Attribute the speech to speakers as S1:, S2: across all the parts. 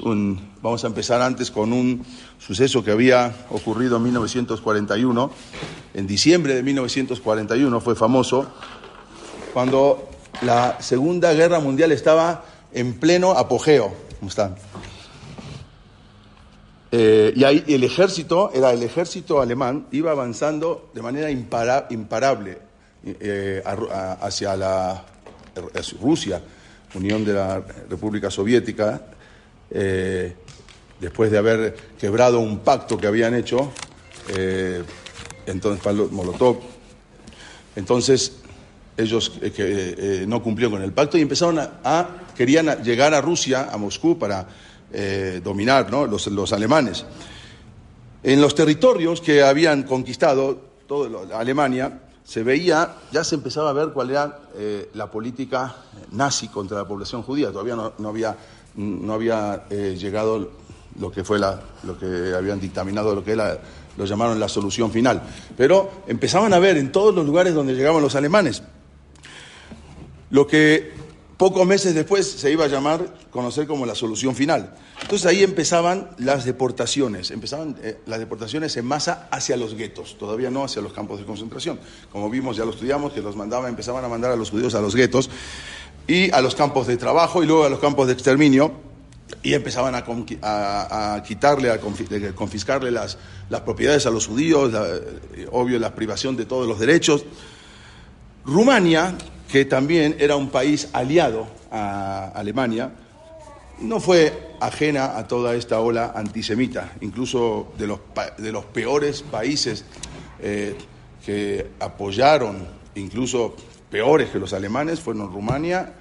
S1: un, vamos a empezar antes con un suceso que había ocurrido en 1941. En diciembre de 1941 fue famoso cuando la Segunda Guerra Mundial estaba en pleno apogeo. ¿Cómo están? Eh, y ahí el ejército, era el ejército alemán, iba avanzando de manera imparable eh, hacia, la, Rusia, Unión de la República Soviética, eh, después de haber quebrado un pacto que habían hecho, entonces Molotov. Entonces ellos no cumplieron con el pacto y empezaron a querían llegar a Rusia, a Moscú, para eh, dominar los, alemanes. En los territorios que habían conquistado toda Alemania, se veía, ya se empezaba a ver cuál era eh, la política nazi contra la población judía. Todavía no, había, no había eh, llegado lo que fue la, lo que habían dictaminado, lo que era, lo llamaron la solución final. Pero empezaban a ver en todos los lugares donde llegaban los alemanes lo que Pocos meses después se iba a llamar, conocer como la solución final. Entonces ahí empezaban las deportaciones, empezaban eh, las deportaciones en masa hacia los guetos, todavía no hacia los campos de concentración. Como vimos, ya lo estudiamos, que los mandaban, empezaban a mandar a los judíos a los guetos y a los campos de trabajo y luego a los campos de exterminio y empezaban a, quitarle, a confiscarle las, las, propiedades a los judíos, eh, obvio la privación de todos los derechos. Rumania que también era un país aliado a Alemania, no fue ajena a toda esta ola antisemita, incluso de los, de los peores países eh, que apoyaron, incluso peores que los alemanes, fueron Rumania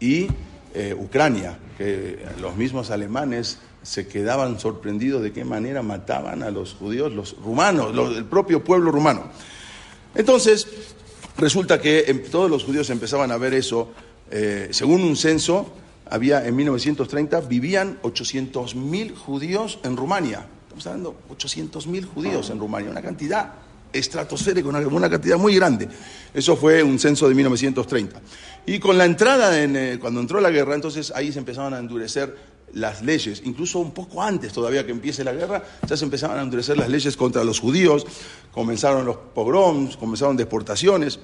S1: y eh, Ucrania, que los mismos alemanes se quedaban sorprendidos de qué manera mataban a los judíos, los rumanos, el propio pueblo rumano. Entonces, Resulta que em, todos los judíos empezaban a ver eso. Eh, según un censo, había en 1930 vivían 800.000 judíos en Rumania. Estamos hablando de 800.000 judíos en Rumania, una cantidad estratosférica, una, cantidad muy grande. Eso fue un censo de 1930. Y con la entrada, en, eh, cuando entró la guerra, entonces ahí se empezaban a endurecer las leyes, incluso un poco antes todavía que empiece la guerra, ya se empezaban a endurecer las leyes contra los judíos, comenzaron los pogroms, comenzaron deportaciones.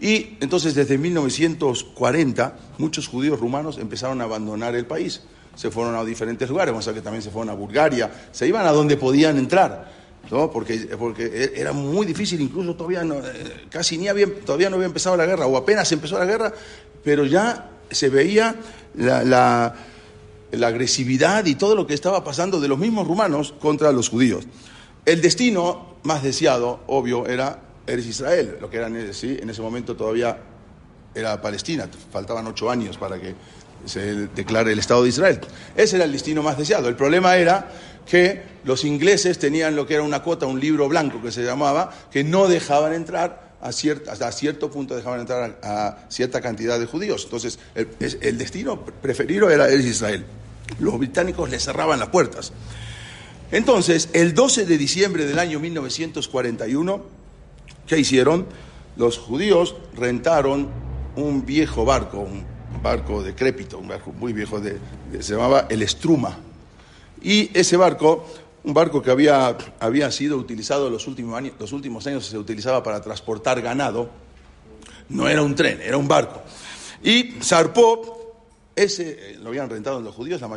S1: Y entonces desde 1940 muchos judíos rumanos empezaron a abandonar el país. Se fueron a diferentes lugares, vamos a que también se fueron a Bulgaria, se iban a donde podían entrar, ¿no? porque, porque e, era muy difícil, incluso todavía no, eh, casi ni había, todavía no había empezado la guerra, o apenas empezó la guerra, pero ya se veía la la agresividad y todo lo que estaba pasando de los mismos rumanos contra los judíos. El destino más deseado, obvio, era Eres Israel, lo que era ¿sí? en ese momento todavía era Palestina, faltaban ocho años para que se declare el Estado de Israel. Ese era el destino más deseado. El problema era que los ingleses tenían lo que era una cuota, un libro blanco que se llamaba, que no dejaban entrar a hasta cierto punto dejaban entrar a, cierta cantidad de judíos. Entonces, el, destino preferido era Israel los británicos le cerraban las puertas. Entonces, el 12 de diciembre del año 1941, ¿qué hicieron? Los judíos rentaron un viejo barco, un barco decrépito, un barco muy viejo, de, se llamaba el Struma. Y ese barco, un barco que había, había sido utilizado los últimos, años, los últimos años, se utilizaba para transportar ganado, no era un tren, era un barco. Y zarpó ese eh, lo habían rentado los judíos, la,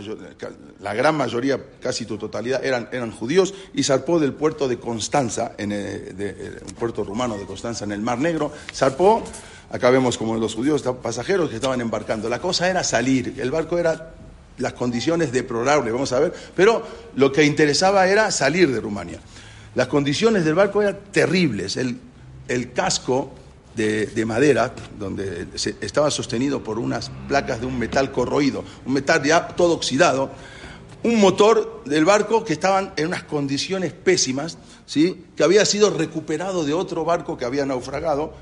S1: la, gran mayoría, casi tu totalidad, eran, eran judíos, y zarpó del puerto de Constanza, en de, un puerto rumano de Constanza en el Mar Negro, zarpó, acá vemos como los judíos pasajeros que estaban embarcando. La cosa era salir, el barco era las condiciones deplorables, vamos a ver, pero lo que interesaba era salir de Rumania. Las condiciones del barco eran terribles, el, el casco de, madera, donde estaba sostenido por unas placas de un metal corroído, un metal ya todo oxidado, un motor del barco que estaban en unas condiciones pésimas, ¿sí? que había sido recuperado de otro barco que había naufragado,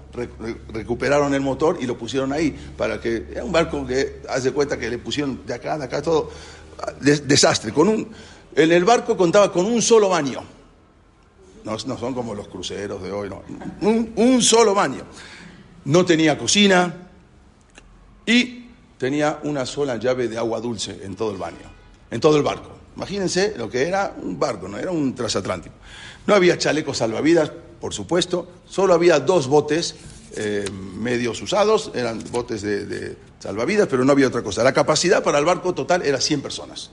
S1: recuperaron el motor y lo pusieron ahí, para que, era un barco que, hace cuenta que le pusieron de acá, de acá, todo, desastre. Con un, en el barco contaba con un solo baño, no, son como los cruceros de hoy, no. Un, solo baño. No tenía cocina y tenía una sola llave de agua dulce en todo el baño. en todo el barco. Imagínense lo que era un barco, no era un transatlántico. No había chalecos salvavidas, por supuesto, solo había dos botes eh, medios usados, eran botes de, salvavidas, pero no había otra cosa. La capacidad para el barco total era 100 personas.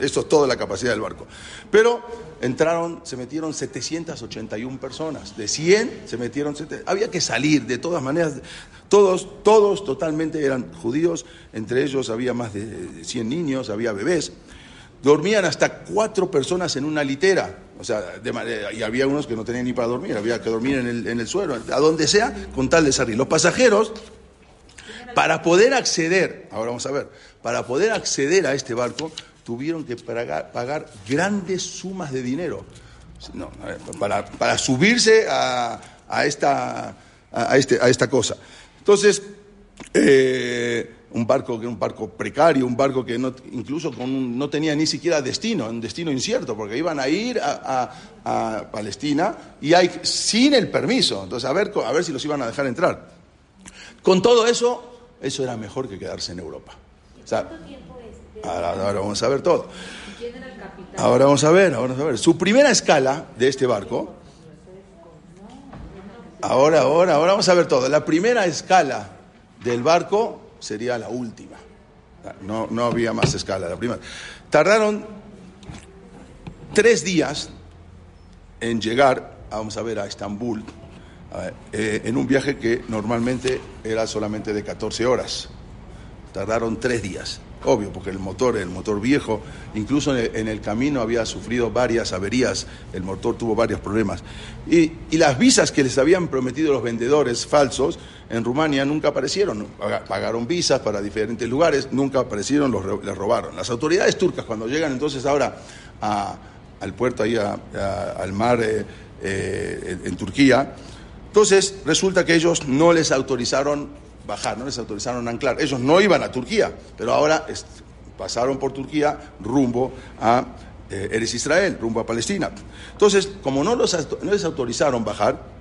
S1: Eso es toda la capacidad del barco. Pero entraron, se metieron 781 personas. De 100 se metieron... Había que salir, de todas maneras. Todos, todos totalmente eran judíos. Entre ellos había más de 100 niños, había bebés. Dormían hasta cuatro personas en una litera, o sea, y había unos que no tenían ni para dormir, había que dormir en el, suelo, a donde sea, con tal de salir. Los pasajeros, para poder acceder, ahora vamos a ver, para poder acceder a este barco, tuvieron que pagar, grandes sumas de dinero para, subirse a, esta, a, este, a esta cosa. Entonces, eh, un barco que un barco precario, un barco que no, incluso con no tenía ni siquiera destino, un destino incierto, porque iban a ir a, Palestina y hay, sin el permiso. Entonces, a ver, a ver si los iban a dejar entrar. Con todo eso, eso era mejor que quedarse en Europa. ahora, ahora, vamos a ver todo. Ahora vamos a ver, ahora vamos a ver. Su primera escala de este barco. Ahora, ahora, ahora vamos a ver todo. La primera escala del barco sería la última. No, no había más escala, la primera. Tardaron tres días en llegar, vamos a ver, a Estambul, eh, en un viaje que normalmente era solamente de 14 horas. Tardaron tres días. Obvio, porque el motor, el motor viejo, incluso en el, camino había sufrido varias averías, el motor tuvo varios problemas. Y, las visas que les habían prometido los vendedores falsos en Rumania nunca aparecieron. Pagaron visas para diferentes lugares, nunca aparecieron, los, les robaron. Las autoridades turcas, cuando llegan entonces ahora al puerto, ahí al mar eh, eh, en Turquía, entonces resulta que ellos no les autorizaron bajar, no les autorizaron anclar. Ellos no iban a Turquía, pero ahora pasaron por Turquía rumbo a eh, Eres Israel, rumbo a Palestina. Entonces, como no, los, no les autorizaron bajar,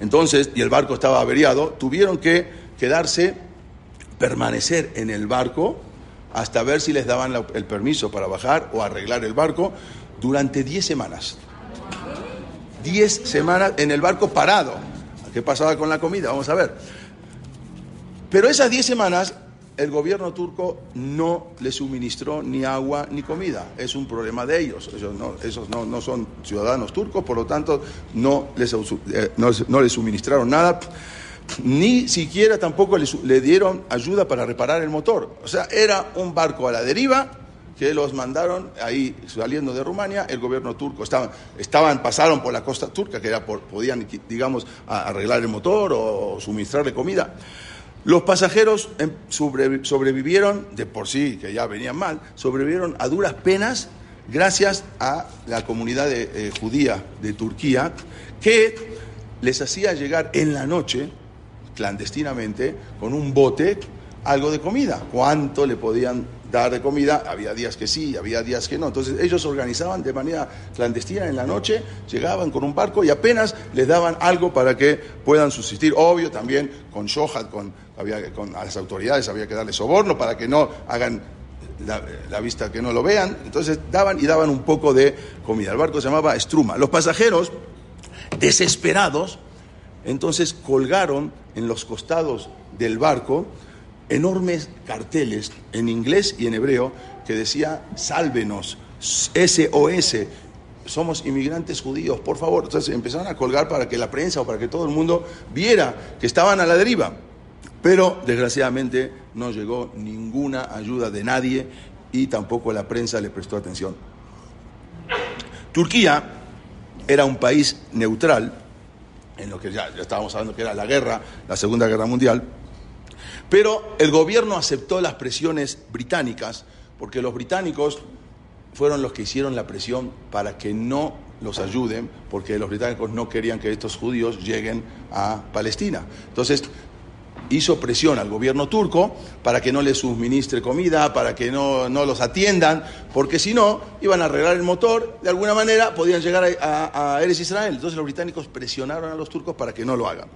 S1: entonces, y el barco estaba averiado, tuvieron que quedarse, permanecer en el barco hasta ver si les daban el permiso para bajar o arreglar el barco durante 10 semanas. 10 semanas en el barco parado. ¿Qué pasaba con la comida? Vamos a ver. Pero esas 10 semanas el gobierno turco no le suministró ni agua ni comida. Es un problema de ellos. Ellos no, esos no, son ciudadanos turcos, por lo tanto no les, eh, no, les suministraron nada. Ni siquiera tampoco le, dieron ayuda para reparar el motor. O sea, era un barco a la deriva que los mandaron ahí saliendo de Rumania, el gobierno turco estaban, estaban pasaron por la costa turca, que era por, podían, digamos, arreglar el motor o suministrarle comida. Los pasajeros em, sobrevivieron, de por sí, que ya venían mal, sobrevivieron a duras penas gracias a la comunidad eh, judía de Turquía, que les hacía llegar en la noche, clandestinamente, con un bote, algo de comida. ¿Cuánto le podían dar de comida, había días que sí, había días que no. Entonces ellos organizaban de manera clandestina en la noche, llegaban con un barco y apenas les daban algo para que puedan subsistir. Obvio también con Shohat, con, había, con a las autoridades había que darle soborno para que no hagan la, vista que no lo vean. Entonces daban y daban un poco de comida. El barco se llamaba Struma. Los pasajeros, desesperados, entonces colgaron en los costados del barco enormes carteles en inglés y en hebreo que decía, sálvenos, SOS, somos inmigrantes judíos, por favor. Entonces empezaron a colgar para que la prensa o para que todo el mundo viera que estaban a la deriva. Pero desgraciadamente no llegó ninguna ayuda de nadie y tampoco la prensa le prestó atención. Turquía era un país neutral, en lo que ya, ya estábamos hablando que era la guerra, la Segunda Guerra Mundial, pero el gobierno aceptó las presiones británicas, porque los británicos fueron los que hicieron la presión para que no los ayuden, porque los británicos no querían que estos judíos lleguen a Palestina. Entonces, hizo presión al gobierno turco para que no les suministre comida, para que no, los atiendan, porque si no, iban a arreglar el motor, de alguna manera podían llegar a, a Eres Israel. Entonces los británicos presionaron a los turcos para que no lo hagan.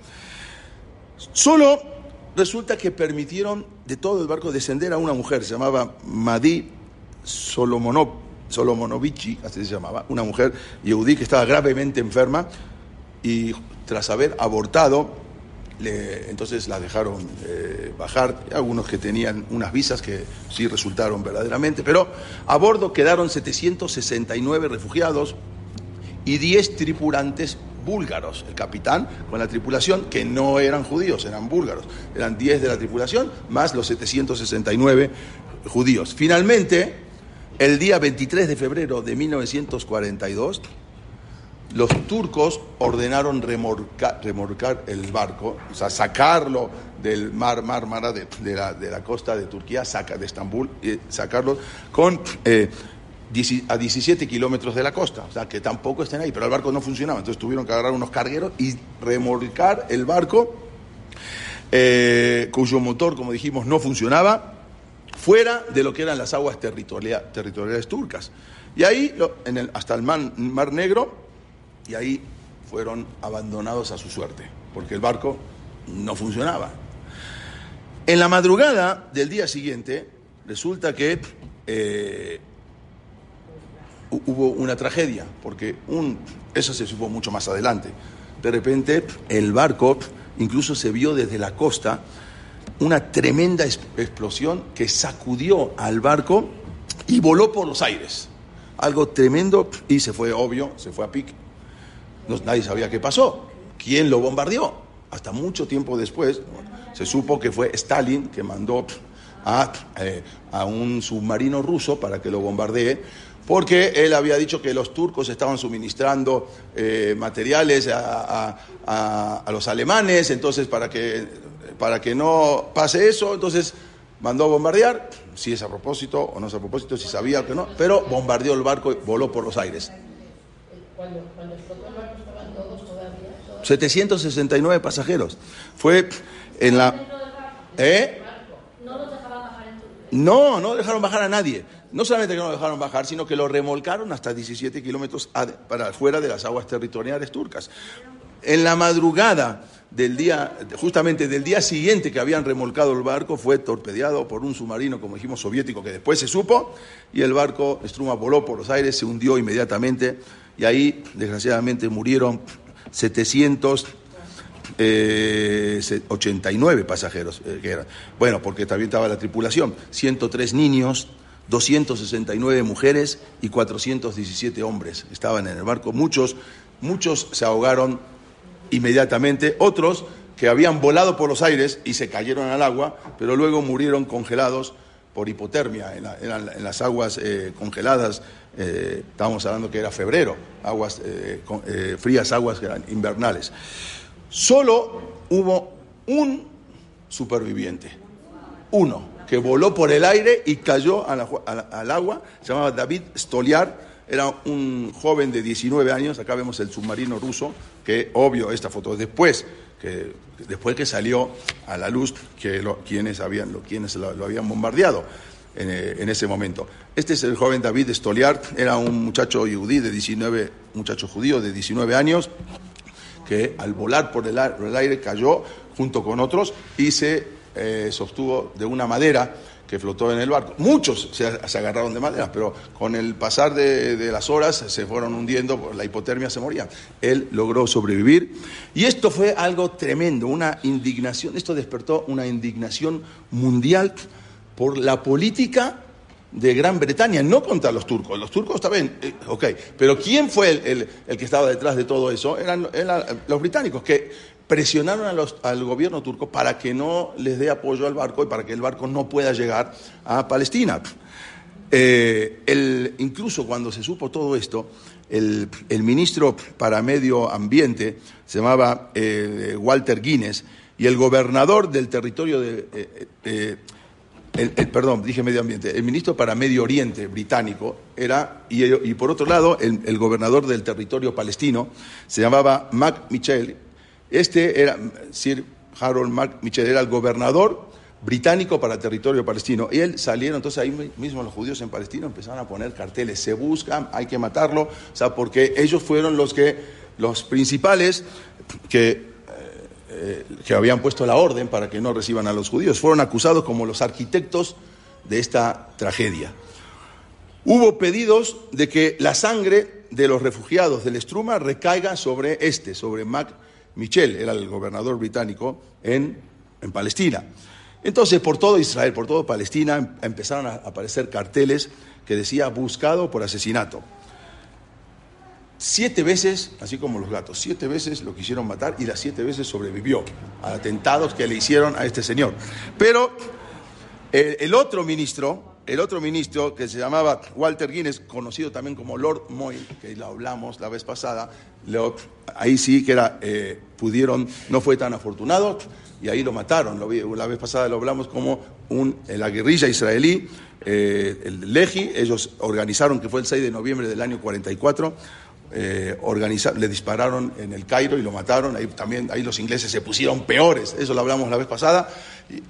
S1: Solo Resulta que permitieron de todo el barco descender a una mujer, se llamaba Madi Solomonovici, así se llamaba, una mujer yehudí que estaba gravemente enferma y tras haber abortado, entonces la dejaron eh, bajar, algunos que tenían unas visas que sí resultaron verdaderamente, pero a bordo quedaron 769 refugiados y 10 tripulantes búlgaros, el capitán con la tripulación, que no eran judíos, eran búlgaros, eran 10 de la tripulación, más los 769 judíos. Finalmente, el día 23 de febrero de 1942, los turcos ordenaron remorcar, remorcar el barco, o sea, sacarlo del mar Mármara, de, de, la, de la, costa de Turquía, saca, de Estambul, y sacarlo con eh, a 17 kilómetros de la costa, o sea, que tampoco estén ahí, pero el barco no funcionaba, entonces tuvieron que agarrar unos cargueros y remolcar el barco, eh, cuyo motor, como dijimos, no funcionaba, fuera de lo que eran las aguas territoriales turcas. Y ahí, en el, hasta el mar, Negro, y ahí fueron abandonados a su suerte, porque el barco no funcionaba. En la madrugada del día siguiente, resulta que eh, hubo una tragedia, porque un, eso se supo mucho más adelante. De repente el barco incluso se vio desde la costa una tremenda explosión que sacudió al barco y voló por los aires. Algo tremendo y se fue obvio, se fue a pique. nadie sabía qué pasó. ¿Quién lo bombardeó? Hasta mucho tiempo después se supo que fue Stalin que mandó a, eh, a un submarino ruso para que lo bombardee porque él había dicho que los turcos estaban suministrando eh, materiales a, los alemanes, entonces para que, para que no pase eso, entonces mandó a bombardear, si es a propósito o no es a propósito, si sabía o que no, pero bombardeó el barco y voló por los aires. Cuando, explotó el barco estaban todos todavía. 769 pasajeros. Fue en la... ¿Eh? No los dejaban bajar en Turquía. No, no dejaron bajar a nadie no solamente que no lo dejaron bajar, sino que lo remolcaron hasta 17 kilómetros para afuera de las aguas territoriales turcas. En la madrugada del día, justamente del día siguiente que habían remolcado el barco, fue torpedeado por un submarino, como dijimos, soviético, que después se supo, y el barco Struma voló por los aires, se hundió inmediatamente, y ahí, desgraciadamente, murieron 789 eh, pasajeros. Eh, que eran. Bueno, porque también estaba la tripulación, 103 niños, 269 mujeres y 417 hombres estaban en el barco. Muchos, muchos se ahogaron inmediatamente, otros que habían volado por los aires y se cayeron al agua, pero luego murieron congelados por hipotermia en, las aguas eh, congeladas. Eh, estábamos hablando que era febrero, aguas eh, frías, aguas invernales. Solo hubo un superviviente, uno que voló por el aire y cayó al agua, se llamaba David Stoliar, era un joven de 19 años, acá vemos el submarino ruso, que obvio esta foto después que después que salió a la luz que quienes habían lo, quienes lo, habían bombardeado eh, en, ese momento. Este es el joven David Stoliar, era un muchacho yudí de 19, muchacho judío de 19 años que al volar por el aire cayó junto con otros y se eh, sostuvo de una madera que flotó en el barco. Muchos se, agarraron de madera, pero con el pasar de, las horas se fueron hundiendo, la hipotermia se morían. Él logró sobrevivir y esto fue algo tremendo, una indignación, esto despertó una indignación mundial por la política de Gran Bretaña, no contra los turcos. Los turcos estaban, eh, ok, pero ¿quién fue el, que estaba detrás de todo eso? eran los británicos, que presionaron al gobierno turco para que no les dé apoyo al barco y para que el barco no pueda llegar a Palestina. Eh, incluso cuando se supo todo esto, el, ministro para Medio Ambiente se llamaba eh, Walter Guinness y el gobernador del territorio de... Eh, el, perdón, dije medio ambiente, el ministro para Medio Oriente británico era, y, por otro lado, el, el, gobernador del territorio palestino se llamaba Mac Michel, este era, Sir Harold Mark era el gobernador británico para el territorio palestino. Y él salieron, entonces ahí mismo los judíos en Palestina empezaron a poner carteles, se buscan, hay que matarlo, o sea, porque ellos fueron los que, los principales que, eh, eh, que habían puesto la orden para que no reciban a los judíos. Fueron acusados como los arquitectos de esta tragedia. Hubo pedidos de que la sangre de los refugiados del Estruma recaiga sobre este, sobre Mac Michel, era el gobernador británico en, en Palestina. Entonces, por todo Israel, por todo Palestina, em, empezaron a aparecer carteles que decía buscado por asesinato. Siete veces, así como los gatos, siete veces lo quisieron matar y las siete veces sobrevivió a atentados que le hicieron a este señor. Pero el, el otro ministro, el otro ministro que se llamaba Walter Guinness, conocido también como Lord Moy, que lo hablamos la vez pasada, ahí sí que era, eh, pudieron, no fue tan afortunado y ahí lo mataron. La vez pasada lo hablamos como un, eh, la guerrilla israelí, eh, el Leji, ellos organizaron, que fue el 6 de noviembre del año 44, eh, organiza- le dispararon en el Cairo y lo mataron. Ahí también ahí los ingleses se pusieron peores. Eso lo hablamos la vez pasada.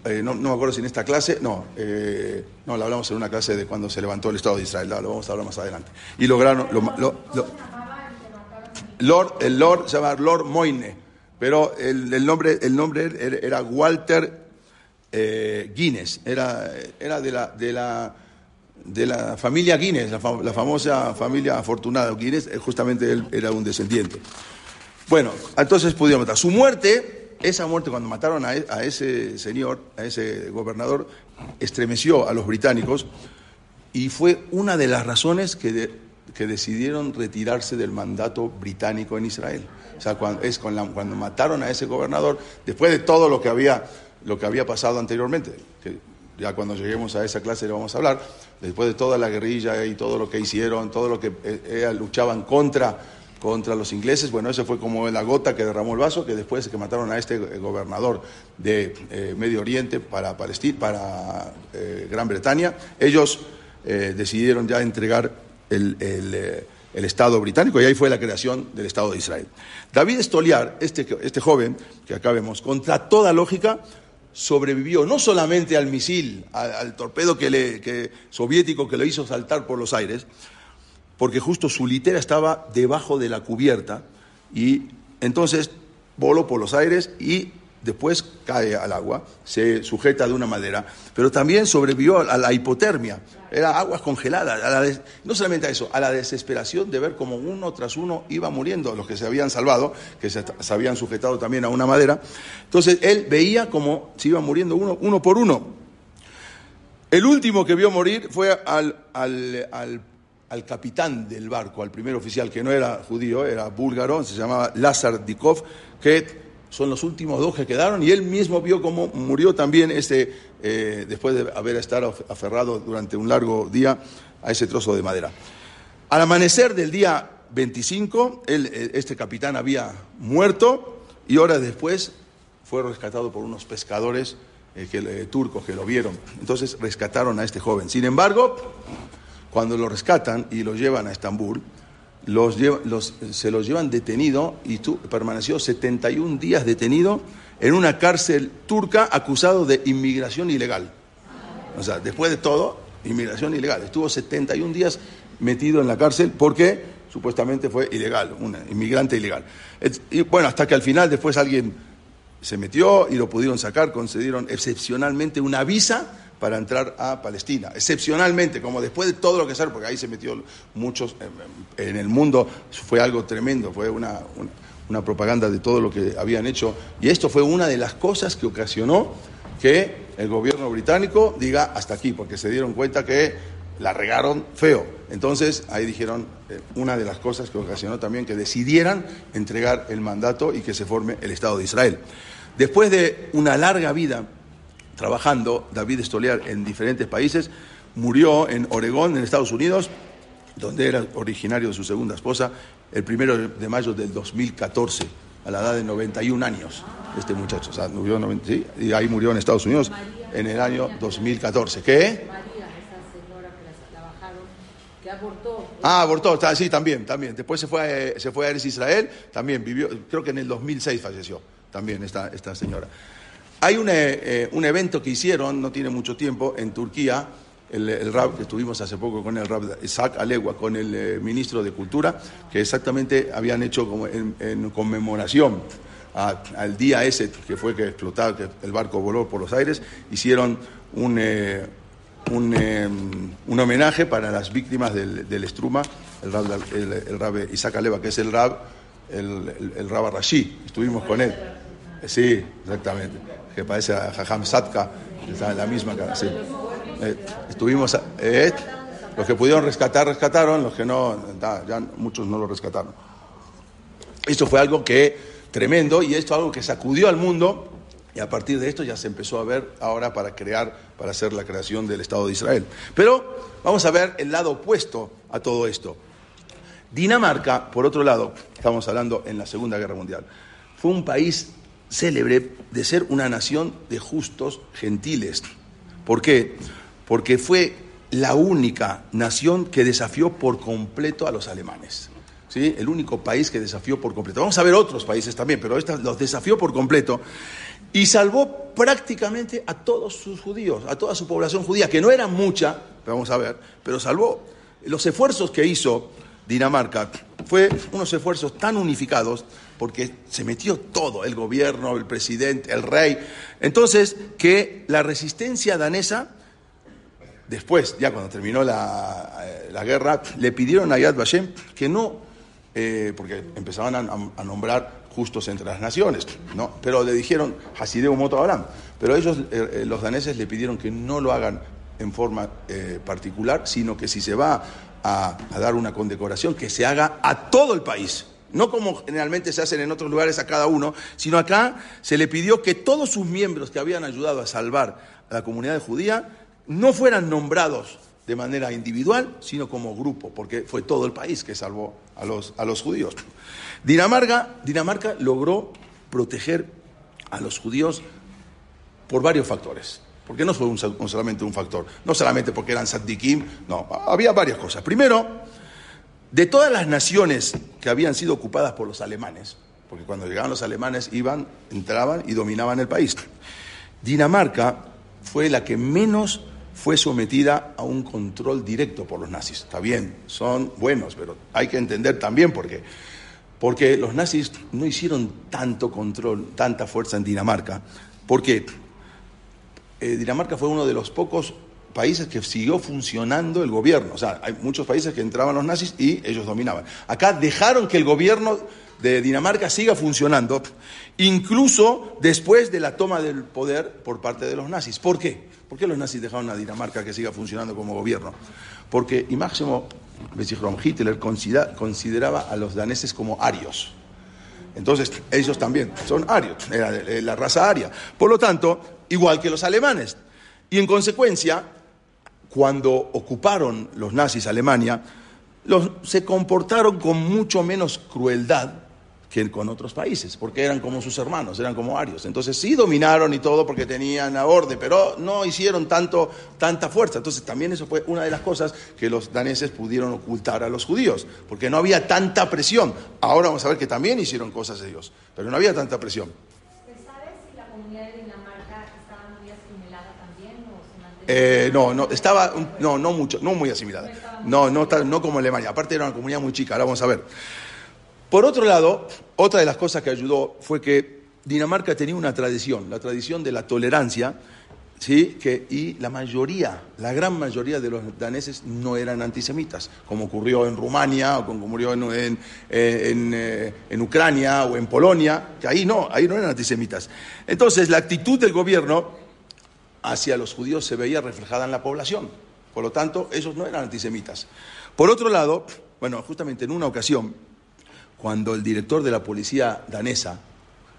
S1: Eh, no, no me acuerdo si en esta clase, no, eh, no, lo hablamos en una clase de cuando se levantó el Estado de Israel. Lo, vamos a hablar más adelante. Y lograron, lo- lo- lo- Lord, el Lord se llama Lord Moyne, pero el, el nombre, el nombre era, era Walter eh, Guinness, era, era de, la, de, la, de la familia Guinness, la, fam- la famosa familia afortunada Guinness, eh, justamente él era un descendiente. Bueno, entonces pudieron matar. Su muerte, esa muerte cuando mataron a, e- a ese señor, a ese gobernador, estremeció a los británicos y fue una de las razones que, que decidieron retirarse del mandato británico en Israel. O sea, cuando, es cuando mataron a ese gobernador, después de todo lo que había, lo que había pasado anteriormente, que ya cuando lleguemos a esa clase le vamos a hablar, después de toda la guerrilla y todo lo que hicieron, todo lo que eh, eh, luchaban contra, contra los ingleses, bueno, eso fue como la gota que derramó el vaso, que después que mataron a este eh, gobernador de Medio Oriente para, Palestina, para Gran Bretaña, ellos decidieron ya entregar el, el, el Estado británico y ahí fue la creación del Estado de Israel. David Stoliar, este, este joven que acá vemos, contra toda lógica, sobrevivió no solamente al misil, al, torpedo soviético que lo hizo saltar por los aires, porque justo su litera estaba debajo de la cubierta y entonces voló por los aires y después cae al agua, se sujeta de una madera, pero también sobrevivió a la hipotermia, era agua congelada, a la no solamente a eso, a la desesperación de ver cómo uno tras uno iba muriendo, los que se habían salvado, que se, habían sujetado también a una madera, entonces él veía cómo se iban muriendo uno, por uno, el último que vio morir fue al, al- al- al capitán del barco, al primer oficial, que no era judío, era búlgaro, se llamaba Lazar Dikov, que son los últimos dos que quedaron, y él mismo vio cómo murió también ese, eh, después de haber estado aferrado durante un largo día a ese trozo de madera. Al amanecer del día 25, él, eh, este capitán había muerto y horas después fue rescatado por unos pescadores eh, que, turcos que lo vieron. Entonces rescataron a este joven. Sin embargo, cuando lo rescatan y lo llevan a Estambul, los los- se los llevan detenido y permaneció 71 días detenido en una cárcel turca acusado de inmigración ilegal. O sea, después de todo, inmigración ilegal. Estuvo 71 días metido en la cárcel porque supuestamente fue ilegal, un inmigrante ilegal. Y bueno, hasta que al final después alguien se metió y lo pudieron sacar, concedieron excepcionalmente una visa para entrar a Palestina. Excepcionalmente, como después de todo lo que salió, porque ahí se metió muchos, eh, en el mundo fue algo tremendo, fue una, una, una propaganda de todo lo que habían hecho. Y esto fue una de las cosas que ocasionó que el gobierno británico diga hasta aquí, porque se dieron cuenta que la regaron feo. Entonces ahí dijeron eh, una de las cosas que ocasionó también que decidieran entregar el mandato y que se forme el Estado de Israel. Después de una larga vida trabajando, David Stoliar en diferentes países, murió en Oregón, en Estados Unidos, donde era originario de su segunda esposa, el primero de mayo del 2014, a la edad de 91 años, este muchacho. O sea, murió en 90, sí, y ahí murió en Estados Unidos en el año 2014. ¿Qué?
S2: María, esa señora que la, bajaron, que abortó.
S1: Ah, abortó, está- sí, también, también. Después se fue, eh, se fue a Eres Israel, también vivió, creo que en el 2006 falleció, también esta, esta señora. Hay un, eh, eh, un evento que hicieron, no tiene mucho tiempo, en Turquía, el, el rab que estuvimos hace poco con el rab Isaac Alegua, con el eh, ministro de Cultura, que exactamente habían hecho como en, conmemoración a- al día ese que fue que explotaba, que el barco voló por los aires, hicieron un... eh, un, eh, un homenaje para las víctimas del, del Estruma, el rab, el, el rab Isaac Aleva, que es el rab, el, el, el. Estuvimos con él. Sí, exactamente. Que parece a Jajam Satka, la misma cara. Eh, estuvimos, eh, los que pudieron rescatar, rescataron, los que no, ya muchos no lo rescataron. Esto fue algo que tremendo y esto algo que sacudió al mundo y a partir de esto ya se empezó a ver ahora para crear, para hacer la creación del Estado de Israel. Pero vamos a ver el lado opuesto a todo esto. Dinamarca, por otro lado, estamos hablando en la Segunda Guerra Mundial, fue un país célebre de ser una nación de justos gentiles. ¿Por qué? Porque fue la única nación que desafió por completo a los alemanes. ¿Sí? El único país que desafió por completo. Vamos a ver otros países también, pero esta los desafió por completo y salvó prácticamente a todos sus judíos, a toda su población judía, que no era mucha, vamos a ver, pero salvó. Los esfuerzos que hizo Dinamarca fue unos esfuerzos tan unificados porque se metió todo, el gobierno, el presidente, el rey. Entonces, que la resistencia danesa, después, ya cuando terminó la, la guerra, le pidieron a Yad Vashem que no, eh, porque empezaban a, a, nombrar justos entre las naciones, ¿no? Pero le dijeron, Hasideu Moto Abraham. Pero ellos, eh, los daneses, le pidieron que no lo hagan en forma eh, particular, sino que si se va a, a dar una condecoración, que se haga a todo el país no como generalmente se hacen en otros lugares a cada uno, sino acá se le pidió que todos sus miembros que habían ayudado a salvar a la comunidad judía no fueran nombrados de manera individual, sino como grupo, porque fue todo el país que salvó a los, a los judíos. Dinamarca, Dinamarca logró proteger a los judíos por varios factores. Porque no fue un, solamente un factor, no solamente porque eran Saddikim, no, había varias cosas. Primero, de todas las naciones que habían sido ocupadas por los alemanes, porque cuando llegaban los alemanes iban, entraban y dominaban el país, Dinamarca fue la que menos fue sometida a un control directo por los nazis. Está bien, son buenos, pero hay que entender también por qué. Porque los nazis no hicieron tanto control, tanta fuerza en Dinamarca. porque eh, Dinamarca fue uno de los pocos países que siguió funcionando el gobierno. O sea, hay muchos países que entraban los nazis y ellos dominaban. Acá dejaron que el gobierno de Dinamarca siga funcionando, incluso después de la toma del poder por parte de los nazis. ¿Por qué? ¿Por qué los nazis dejaron a Dinamarca que siga funcionando como gobierno? Porque, y máximo, Hitler consideraba a los daneses como arios. Entonces, ellos también son arios, era la raza aria. Por lo tanto, igual que los alemanes. Y en consecuencia, cuando ocuparon los nazis Alemania, se comportaron con mucho menos crueldad que con otros países, porque eran como sus hermanos, eran como arios. Entonces sí dominaron y todo porque tenían a orden, pero no hicieron tanto, tanta fuerza. Entonces también eso fue una de las cosas que los daneses pudieron ocultar a los judíos, porque no había tanta presión. Ahora vamos a ver que también hicieron cosas ellos, pero no había tanta presión. Eh, no, no, estaba, no, no mucho, no muy asimilada. No, no, no como Alemania. Aparte era una comunidad muy chica, ahora vamos a ver. Por otro lado, otra de las cosas que ayudó fue que Dinamarca tenía una tradición, la tradición de la tolerancia, ¿sí? que, y la mayoría, la gran mayoría de los daneses no eran antisemitas, como ocurrió en Rumania o como ocurrió en, en, en, eh, en Ucrania o en Polonia, que ahí no, ahí no eran antisemitas. Entonces, la actitud del gobierno hacia los judíos se veía reflejada en la población. Por lo tanto, ellos no eran antisemitas. Por otro lado, bueno, justamente en una ocasión, cuando el director de la policía danesa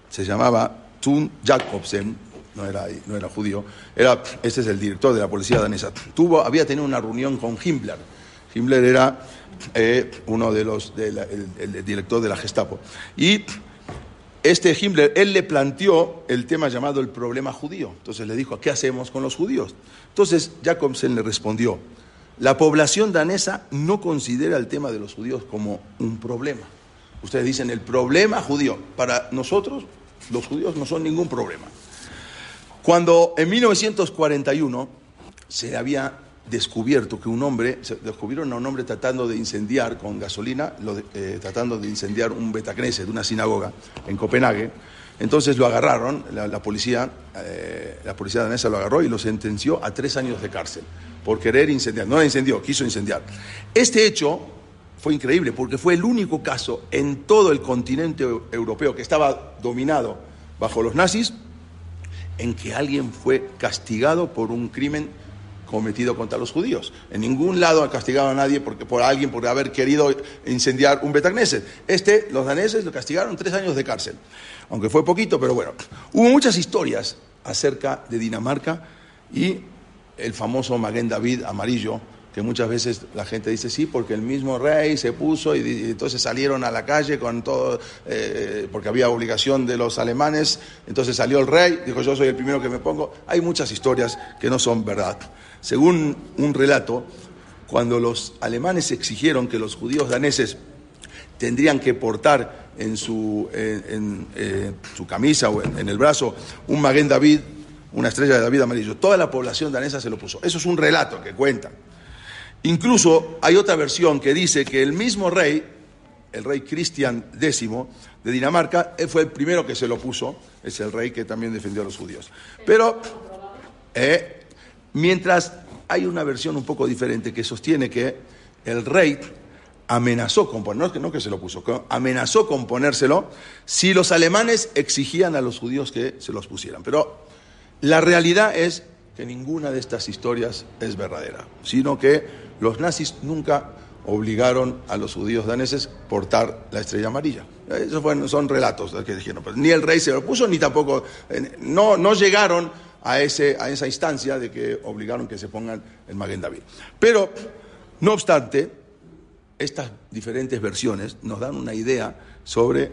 S1: se llamaba Thun Jacobsen, no era, no era judío, era, este es el director de la policía danesa, tuvo, había tenido una reunión con Himmler. Himmler era eh, uno de los, de el director de la Gestapo. Y este Himmler, él le planteó el tema llamado el problema judío. Entonces le dijo, ¿qué hacemos con los judíos? Entonces Jacobsen le respondió, la población danesa no considera el tema de los judíos como un problema. Ustedes dicen el problema judío. Para nosotros, los judíos no son ningún problema. Cuando en 1941 se había descubierto que un hombre, descubrieron a un hombre tratando de incendiar con gasolina, eh, tratando de incendiar un betacnese de una sinagoga en Copenhague. Entonces lo agarraron, la, la policía, eh, la policía danesa lo agarró y lo sentenció a tres años de cárcel. por querer incendiar. No la incendió, quiso incendiar. Este hecho fue increíble porque fue el único caso en todo el continente europeo que estaba dominado bajo los nazis en que alguien fue castigado por un crimen cometido contra los judíos. En ningún lado ha castigado a nadie porque, por alguien por haber querido incendiar un Betagneset. Este, los daneses lo castigaron tres años de cárcel, aunque fue poquito, pero bueno. Hubo muchas historias acerca de Dinamarca y el famoso Maguen David amarillo, que muchas veces la gente dice sí, porque el mismo rey se puso y, entonces salieron a la calle con todo, eh, porque había obligación de los alemanes, entonces salió el rey, dijo yo soy el primero que me pongo. Hay muchas historias que no son verdad. Según un relato, cuando los alemanes exigieron que los judíos daneses tendrían que portar en su, en, eh, su camisa o en, el brazo un Maguen David, una estrella de David amarillo, toda la población danesa se lo puso. Eso es un relato que cuentan. Incluso hay otra versión que dice que el mismo rey, el rey Cristian X de Dinamarca, él fue el primero que se lo puso, es el rey que también defendió a los judíos. Pero, eh, mientras hay una versión un poco diferente que sostiene que el rey amenazó con ponerlo, no que se lo puso, amenazó con ponérselo si los alemanes exigían a los judíos que se los pusieran. Pero la realidad es que ninguna de estas historias es verdadera, sino que los nazis nunca obligaron a los judíos daneses a portar la estrella amarilla. Esos son relatos que dijeron. Pues, ni el rey se lo puso, ni tampoco. No, no llegaron a, ese, a esa instancia de que obligaron que se pongan el Maguen David. Pero, no obstante, estas diferentes versiones nos dan una idea sobre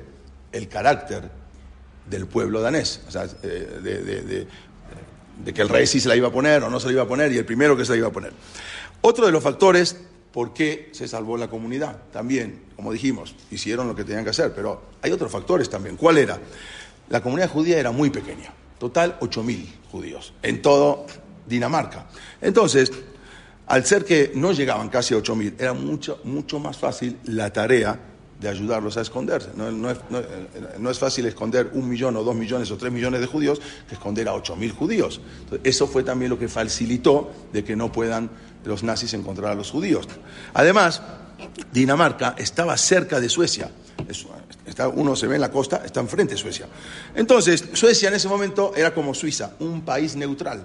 S1: el carácter del pueblo danés. O sea, eh, de, de que el rey sí se la iba a poner o no se la iba a poner, y el primero que se la iba a poner. Otro de los factores por qué se salvó la comunidad. También, como dijimos, hicieron lo que tenían que hacer, pero hay otros factores también. ¿Cuál era? La comunidad judía era muy pequeña, total 8.000 judíos en todo Dinamarca. Entonces, al ser que no llegaban casi a 8.000, era mucho, mucho más fácil la tarea de ayudarlos a esconderse. No, es, fácil esconder un millón o dos millones o tres millones de judíos que esconder a ocho mil judíos. eso fue también lo que facilitó de que no puedan los nazis encontrar a los judíos. Además, Dinamarca estaba cerca de Suecia. Uno se ve en la costa, está enfrente de Suecia. Entonces, Suecia en ese momento era como Suiza, un país neutral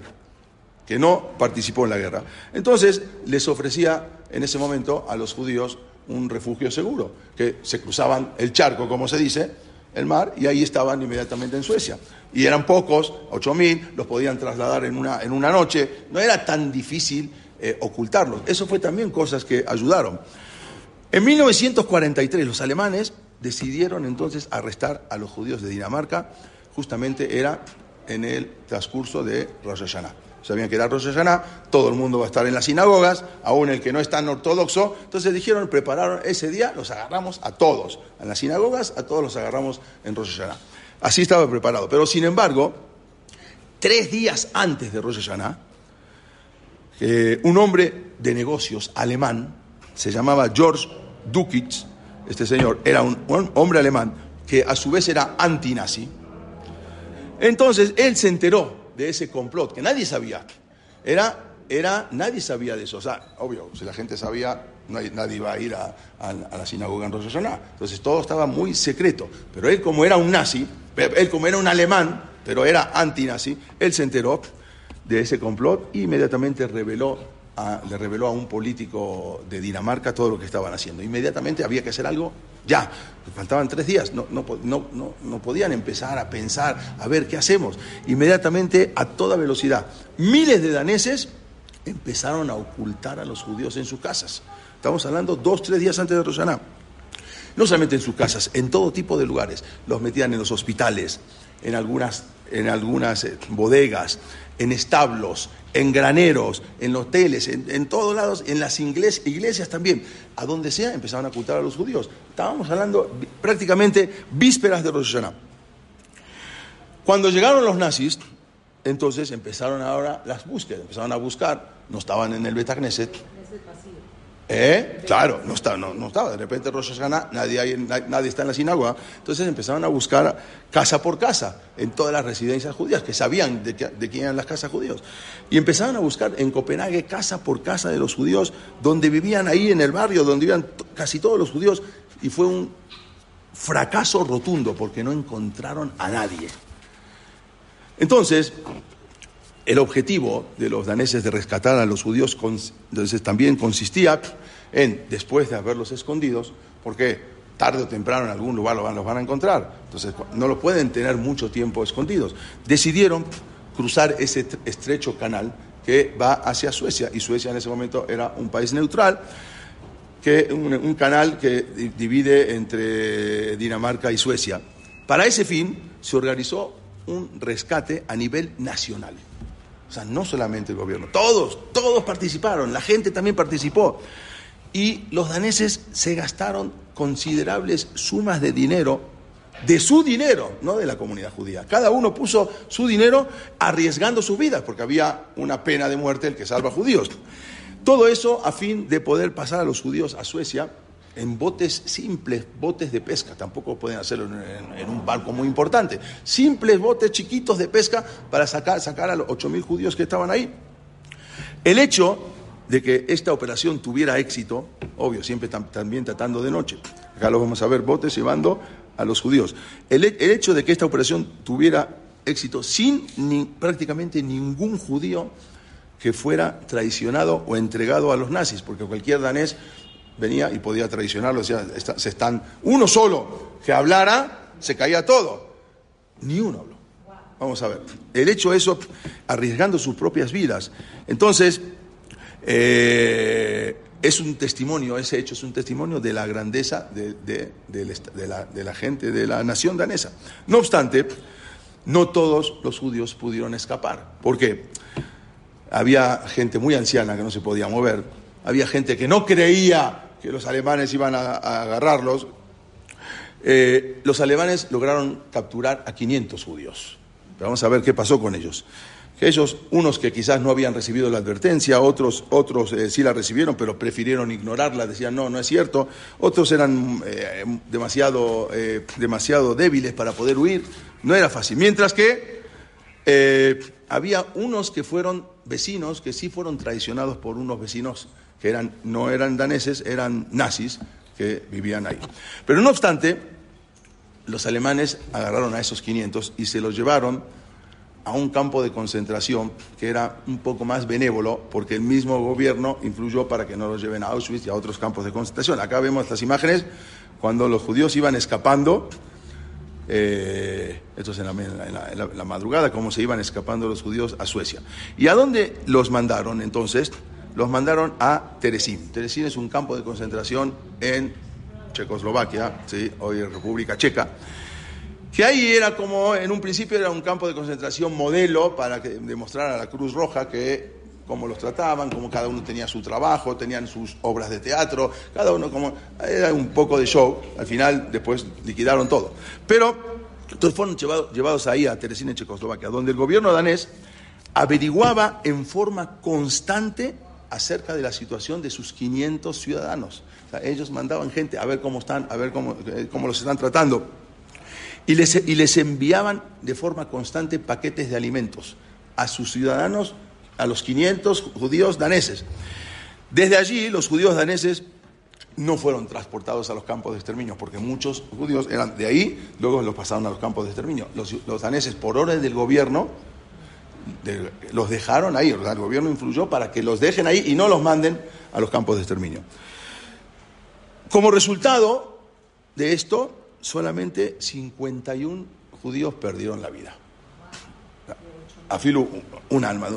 S1: que no participó en la guerra. Entonces, les ofrecía en ese momento a los judíos un refugio seguro, que se cruzaban el charco, como se dice, el mar, y ahí estaban inmediatamente en Suecia. Y eran pocos, 8.000, los podían trasladar en una, en una noche, no era tan difícil eh, ocultarlos. Eso fue también cosas que ayudaron. En 1943 los alemanes decidieron entonces arrestar a los judíos de Dinamarca, justamente era en el transcurso de Rosh. Sabían que era Rosh todo el mundo va a estar en las sinagogas, aún el que no es tan ortodoxo. Entonces dijeron, prepararon ese día, los agarramos a todos. En las sinagogas, a todos los agarramos en Rosh. Así estaba preparado. Pero sin embargo, tres días antes de Rosh un hombre de negocios alemán, se llamaba George Dukitz, este señor era un, hombre alemán que a su vez era antinazi. Entonces él se enteró de ese complot que nadie sabía. Era, era, nadie sabía de eso. O sea, obvio, si la gente sabía, nadie iba a ir a, la sinagoga en Rosh. Entonces todo estaba muy secreto. Pero él, como era un nazi, él, como era un alemán, pero era antinazi, él se enteró de ese complot inmediatamente reveló le reveló a un político de Dinamarca todo lo que estaban haciendo. Inmediatamente había que hacer algo ya. Faltaban tres días, no, no, no, no, podían empezar a pensar, a ver qué hacemos. Inmediatamente, a toda velocidad, miles de daneses empezaron a ocultar a los judíos en sus casas. Estamos hablando dos, tres días antes de Roshaná. No solamente en sus casas, en todo tipo de lugares. Los metían en los hospitales, en algunas, en algunas eh, bodegas, en establos, en graneros, en hoteles, en, todos lados, en las iglesias también. A donde sea empezaban a ocultar a los judíos. Estábamos hablando prácticamente vísperas de Rosh Hashanah. Cuando llegaron los nazis, entonces empezaron ahora las búsquedas, empezaron a buscar, no estaban en el Betagneset. ¿Eh? Claro, no estaba, no, no estaba. De repente Rosh Hashanah, nadie, nadie está en la sinagoga. Entonces empezaron a buscar casa por casa en todas las residencias judías, que sabían de, quién eran las casas judíos. Y empezaron a buscar en Copenhague casa por casa de los judíos, donde vivían ahí en el barrio, donde vivían casi todos los judíos. Y fue un fracaso rotundo porque no encontraron a nadie. Entonces, el objetivo de los daneses de rescatar a los judíos también consistía en, después de haberlos escondidos, porque tarde o temprano en algún lugar los van, los van a encontrar, entonces no los pueden tener mucho tiempo escondidos, decidieron cruzar ese estrecho canal que va hacia Suecia, y Suecia en ese momento era un país neutral, que un, un canal que divide entre Dinamarca y Suecia. Para ese fin se organizó un rescate a nivel nacional. O sea, no solamente el gobierno, todos, todos participaron, la gente también participó. Y los daneses se gastaron considerables sumas de dinero, de su dinero, no de la comunidad judía. Cada uno puso su dinero arriesgando sus vidas, porque había una pena de muerte el que salva judíos. Todo eso a fin de poder pasar a los judíos a Suecia en botes simples, botes de pesca, tampoco pueden hacerlo en, un barco muy importante, simples botes chiquitos de pesca para sacar, sacar a los 8.000 judíos que estaban ahí. El hecho de que esta operación tuviera éxito, obvio, siempre también tratando de noche, acá lo vamos a ver, botes llevando a los judíos, el, hecho de que esta operación tuviera éxito sin prácticamente ningún judío que fuera traicionado o entregado a los nazis, porque cualquier danés venía y podía traicionarlo, decía, se están, uno solo que hablara, se caía todo. Ni uno habló. Vamos a ver. El hecho eso, arriesgando sus propias vidas. Entonces, eh, es un testimonio, ese hecho es un testimonio de la grandeza de, la, de la gente, de la nación danesa. No obstante, no todos los judíos pudieron escapar. ¿Por qué? Había gente muy anciana que no se podía mover, había gente que no creía que los alemanes iban a, agarrarlos, eh, los alemanes lograron capturar a 500 judíos. Pero vamos a ver qué pasó con ellos. Que ellos, unos que quizás no habían recibido la advertencia, otros, otros eh, sí la recibieron, pero prefirieron ignorarla, decían no, no es cierto. Otros eran eh, demasiado, demasiado débiles para poder huir. No era fácil. Mientras que había unos que fueron vecinos, que sí fueron traicionados por unos vecinos que eran, no eran daneses, eran nazis que vivían ahí. Pero no obstante, los alemanes agarraron a esos 500 y se los llevaron a un campo de concentración que era un poco más benévolo porque el mismo gobierno influyó para que no los lleven a Auschwitz y a otros campos de concentración. Acá vemos las imágenes cuando los judíos iban escapando, eh, esto es en, la, la madrugada, cómo se iban escapando los judíos a Suecia. ¿Y a dónde los mandaron entonces? Los mandaron a Teresín. Teresín es un campo de concentración en Checoslovaquia, ¿sí? hoy en República Checa, que ahí era como, en un principio era un campo de concentración modelo para demostrar a la Cruz Roja que cómo los trataban, cómo cada uno tenía su trabajo, tenían sus obras de teatro, cada uno como, era un poco de show, al final después liquidaron todo. Pero entonces fueron llevados, ahí a Teresín en Checoslovaquia, donde el gobierno danés averiguaba en forma constante acerca de la situación de sus 500 ciudadanos. ellos mandaban gente a ver cómo están, a ver cómo, eh, cómo los están tratando. Y les, y les enviaban de forma constante paquetes de alimentos a sus ciudadanos, a los 500 judíos daneses. Desde allí, los judíos daneses no fueron transportados a los campos de exterminio, porque muchos judíos eran de ahí, luego los pasaron a los campos de exterminio. Los, los daneses, por orden del gobierno, los dejaron ahí, el gobierno influyó para que los dejen ahí y no los manden a los campos de exterminio. Como resultado de esto, solamente 51 judíos perdieron la vida. Afilo un alma,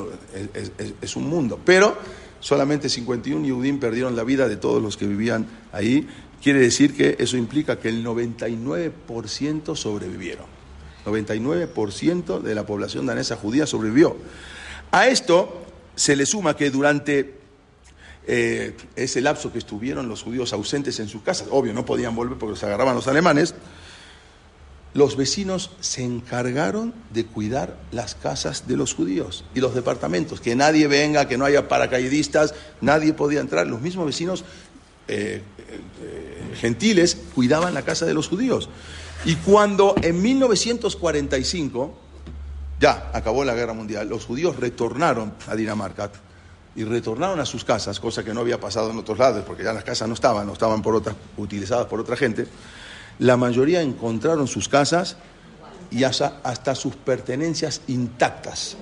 S1: es, un mundo, pero solamente 51 Yehudim perdieron la vida de todos los que vivían ahí. Quiere decir que eso implica que el 99% sobrevivieron. 99% de la población danesa judía sobrevivió. A esto se le suma que durante eh, ese lapso que estuvieron los judíos ausentes en sus casas, obvio, no podían volver porque los agarraban los alemanes, los vecinos se encargaron de cuidar las casas de los judíos y los departamentos, que nadie venga, que no haya paracaidistas, nadie podía entrar. Los mismos vecinos eh, eh, gentiles cuidaban la casa de los judíos. Y cuando en 1945, ya acabó la guerra mundial, los judíos retornaron a Dinamarca y retornaron a sus casas, cosa que no había pasado en otros lados, porque ya las casas no estaban, no estaban por otras, utilizadas por otra gente, la mayoría encontraron sus casas y hasta, hasta sus pertenencias intactas.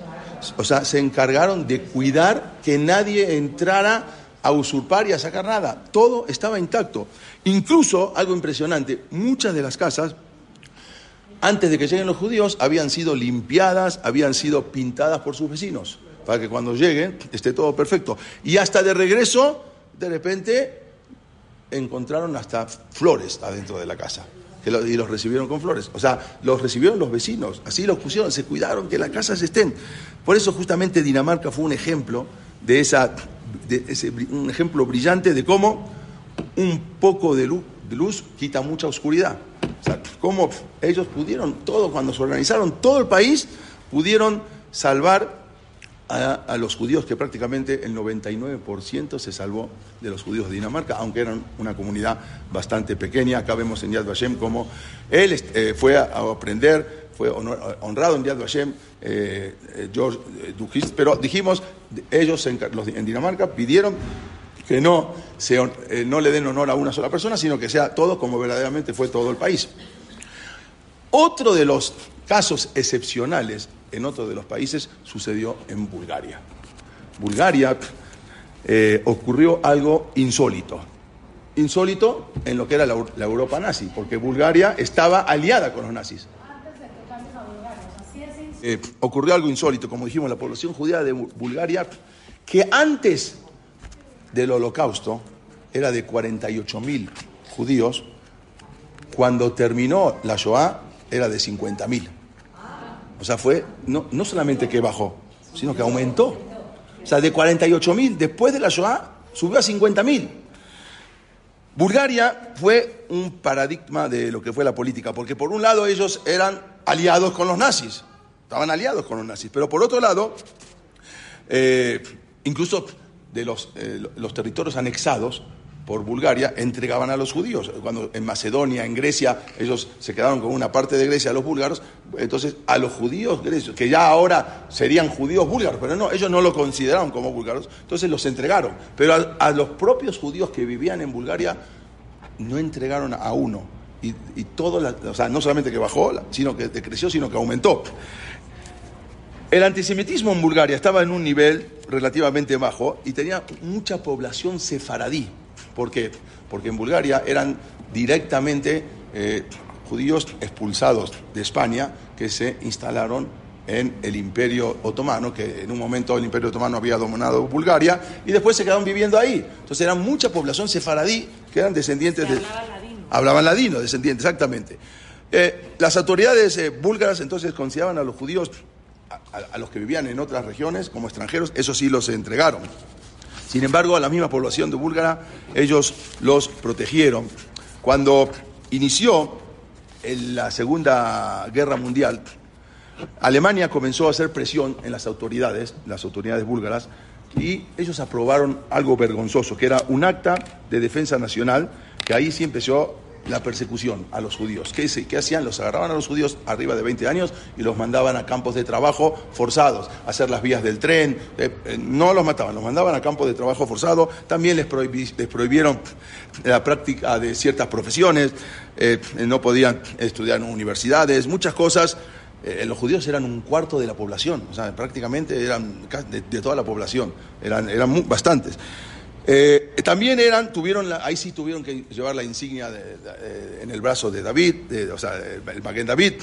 S1: O sea, se encargaron de cuidar que nadie entrara a usurpar y a sacar nada. Todo estaba intacto. Incluso, algo impresionante, muchas de las casas, antes de que lleguen los judíos, habían sido limpiadas, habían sido pintadas por sus vecinos, para que cuando lleguen esté todo perfecto. Y hasta de regreso, de repente, encontraron hasta flores adentro de la casa. y los recibieron con flores. O sea, los recibieron los vecinos, así los pusieron, se cuidaron que las casas estén. Por eso justamente Dinamarca fue un ejemplo de esa, un ejemplo brillante de cómo un poco de luz, quita mucha oscuridad. O sea, cómo ellos pudieron, todo, cuando se organizaron, todo el país, pudieron salvar a, los judíos, que prácticamente el 99% se salvó de los judíos de Dinamarca, aunque eran una comunidad bastante pequeña. Acá vemos en Yad Vashem cómo él eh, fue a, aprender, fue honrado en Yad Vashem, eh, eh, George Dujis, pero dijimos, ellos en, Dinamarca pidieron que no, no le den honor a una sola persona, sino que sea todo como verdaderamente fue todo el país. Otro de los casos excepcionales en otro de los países sucedió en Bulgaria. Bulgaria eh, ocurrió algo insólito. Insólito en lo que era la, Europa nazi, porque Bulgaria estaba aliada con los nazis. Eh, ocurrió algo insólito, como dijimos, la población judía de Bulgaria, que antes del holocausto era de 48 mil judíos, cuando terminó la Shoah era de 50 mil. O sea, fue no, no solamente que bajó, sino que aumentó. O sea, de 48 mil después de la Shoah subió a 50 mil. Bulgaria fue un paradigma de lo que fue la política, porque por un lado ellos eran aliados con los nazis, estaban aliados con los nazis, pero por otro lado, eh, incluso de los, eh, los territorios anexados, por Bulgaria entregaban a los judíos. Cuando en Macedonia, en Grecia, ellos se quedaron con una parte de Grecia, los búlgaros, entonces a los judíos grecios, que ya ahora serían judíos búlgaros, pero no, ellos no lo consideraron como búlgaros, entonces los entregaron. Pero a, los propios judíos que vivían en Bulgaria no entregaron a uno. Y, y todo, o sea, no solamente que bajó, sino que decreció, sino que aumentó. El antisemitismo en Bulgaria estaba en un nivel relativamente bajo y tenía mucha población sefaradí. ¿Por qué? Porque en Bulgaria eran directamente eh, judíos expulsados de España que se instalaron en el Imperio Otomano, que en un momento el Imperio Otomano había dominado Bulgaria, y después se quedaron viviendo ahí. Entonces era mucha población sefaradí que eran descendientes de... Hablaban ladino. Hablaban ladino, descendientes, exactamente. Eh, las autoridades eh, búlgaras entonces consideraban a los judíos, a, los que vivían en otras regiones como extranjeros, eso sí los entregaron. Sin embargo, a la misma población de Búlgara, ellos los protegieron. Cuando inició la Segunda Guerra Mundial, Alemania comenzó a hacer presión en las autoridades, las autoridades búlgaras, y ellos aprobaron algo vergonzoso, que era un acta de defensa nacional, que ahí sí empezó la persecución a los judíos. ¿Qué, ¿Qué, hacían? Los agarraban a los judíos arriba de 20 años y los mandaban a campos de trabajo forzados, a hacer las vías del tren. Eh, eh, no los mataban, los mandaban a campos de trabajo forzado. También les, prohibieron la práctica de ciertas profesiones. Eh, no podían estudiar en universidades, muchas cosas. los judíos eran un cuarto de la población, o sea, prácticamente eran de, toda la población, eran, eran bastantes. Eh, también eran, tuvieron, ahí sí tuvieron que llevar la insignia en el brazo de David, o sea, el Maguen David,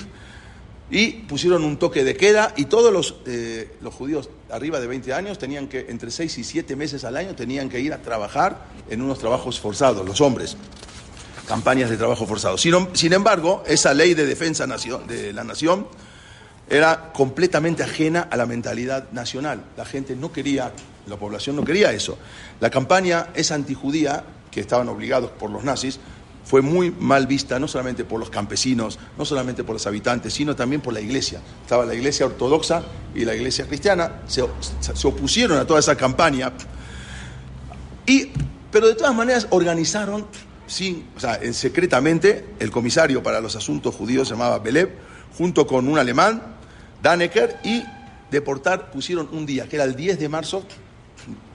S1: y pusieron un toque de queda y todos los, eh, los judíos arriba de 20 años tenían que, entre 6 y 7 meses al año, tenían que ir a trabajar en unos trabajos forzados, los hombres, campañas de trabajo forzado. Sin, sin embargo, esa ley de defensa de la nación era completamente ajena a la mentalidad nacional. La gente no quería, la población no quería eso. La campaña esa antijudía, que estaban obligados por los nazis, fue muy mal vista no solamente por los campesinos, no solamente por los habitantes, sino también por la iglesia. Estaba la iglesia ortodoxa y la iglesia cristiana, se, se opusieron a toda esa campaña y Pero de todas maneras organizaron, sí, o sea, en- secretamente, el comisario para los asuntos judíos se llamaba Belev, junto con un alemán, Dannecker, y deportar, pusieron un día, que era el 10 de marzo,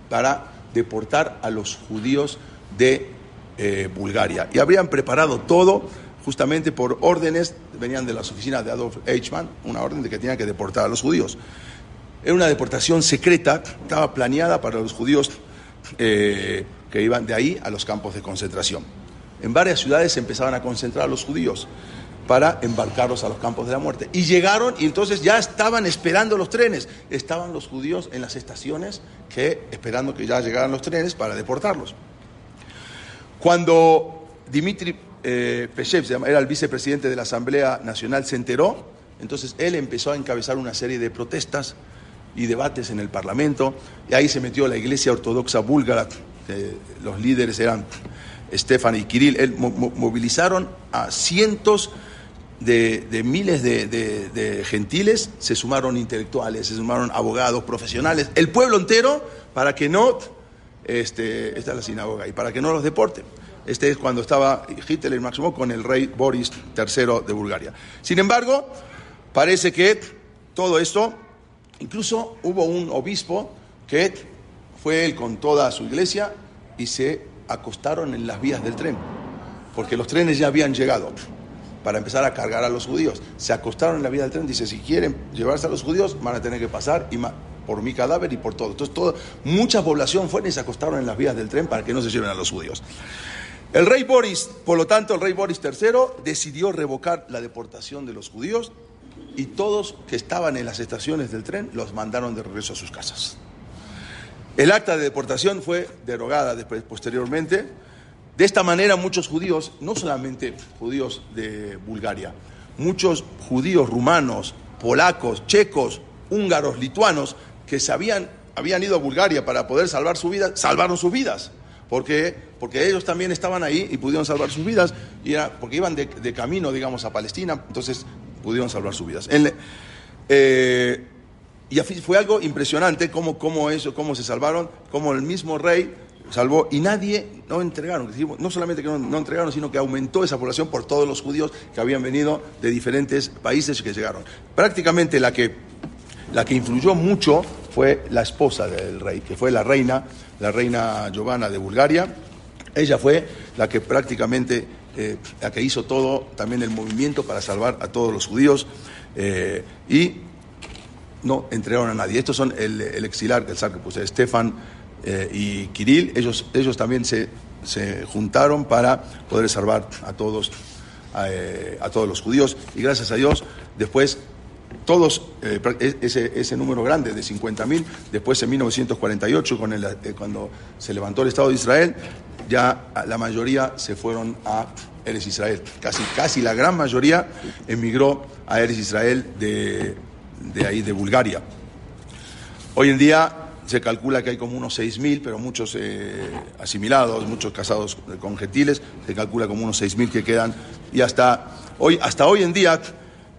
S1: para deportar a los judíos de eh, Bulgaria. Y habrían preparado todo justamente por órdenes, venían de las oficinas de Adolf Eichmann, una orden de que tenían que deportar a los judíos. Era una deportación secreta, estaba planeada para los judíos eh, que iban de ahí a los campos de concentración. En varias ciudades se empezaban a concentrar a los judíos para embarcarlos a los campos de la muerte. Y llegaron y entonces ya estaban esperando los trenes. Estaban los judíos en las estaciones que esperando que ya llegaran los trenes para deportarlos. Cuando Dimitri eh, Peshev, era el vicepresidente de la Asamblea Nacional, se enteró, entonces él empezó a encabezar una serie de protestas y debates en el Parlamento, y ahí se metió la Iglesia Ortodoxa Búlgara, los líderes eran Stefan y Kirill, él, mo- mo- movilizaron a cientos de miles de, gentiles, se sumaron intelectuales, se sumaron abogados, profesionales, el pueblo entero, para que no, este, esta es la sinagoga, y para que no los deporten. Este es cuando estaba Hitler Máximo con el rey Boris III de Bulgaria. Sin embargo, parece que todo esto, incluso hubo un obispo que fue él con toda su iglesia y se acostaron en las vías del tren, porque los trenes ya habían llegado para empezar a cargar a los judíos. Se acostaron en la vía del tren, dice, si quieren llevarse a los judíos, van a tener que pasar y por mi cadáver y por todo. Entonces, todo, mucha población fue y se acostaron en las vías del tren para que no se lleven a los judíos. El rey Boris, por lo tanto, el rey Boris III decidió revocar la deportación de los judíos y todos que estaban en las estaciones del tren los mandaron de regreso a sus casas. El acta de deportación fue derogada después, posteriormente. De esta manera muchos judíos, no solamente judíos de Bulgaria, muchos judíos rumanos, polacos, checos, húngaros, lituanos, que habían, ido a Bulgaria para poder salvar su vida, salvaron sus vidas. Porque, porque ellos también estaban ahí y pudieron salvar sus vidas, porque iban de, camino, digamos, a Palestina, entonces pudieron salvar sus vidas. Eh, y fue algo impresionante cómo, cómo eso, cómo se salvaron, cómo el mismo rey salvó y nadie no entregaron. No solamente que no, entregaron, sino que aumentó esa población por todos los judíos que habían venido de diferentes países que llegaron. Prácticamente la que, la que influyó mucho fue la esposa del rey, que fue la reina, la reina Giovanna de Bulgaria. Ella fue la que prácticamente, eh, la que hizo todo, también el movimiento para salvar a todos los judíos. eh, y no entregaron a nadie. Estos son el, el exilar, el zar que puse, Stefan eh, y Kirill. Ellos, ellos también se, se juntaron para poder salvar a todos, a, eh, todos los judíos. Y gracias a Dios, después todos, eh, e- ese, ese número grande de 50.000, después en 1948, con el, cuando se levantó el Estado de Israel, ya la mayoría se fueron a Eres Israel. Casi, casi la gran mayoría emigró a Eres Israel de, de ahí, de Bulgaria. Hoy en día se calcula que hay como unos 6.000, pero muchos eh, asimilados, muchos casados con gentiles, se calcula como unos 6.000 que quedan. Y hasta hoy, hasta hoy en día,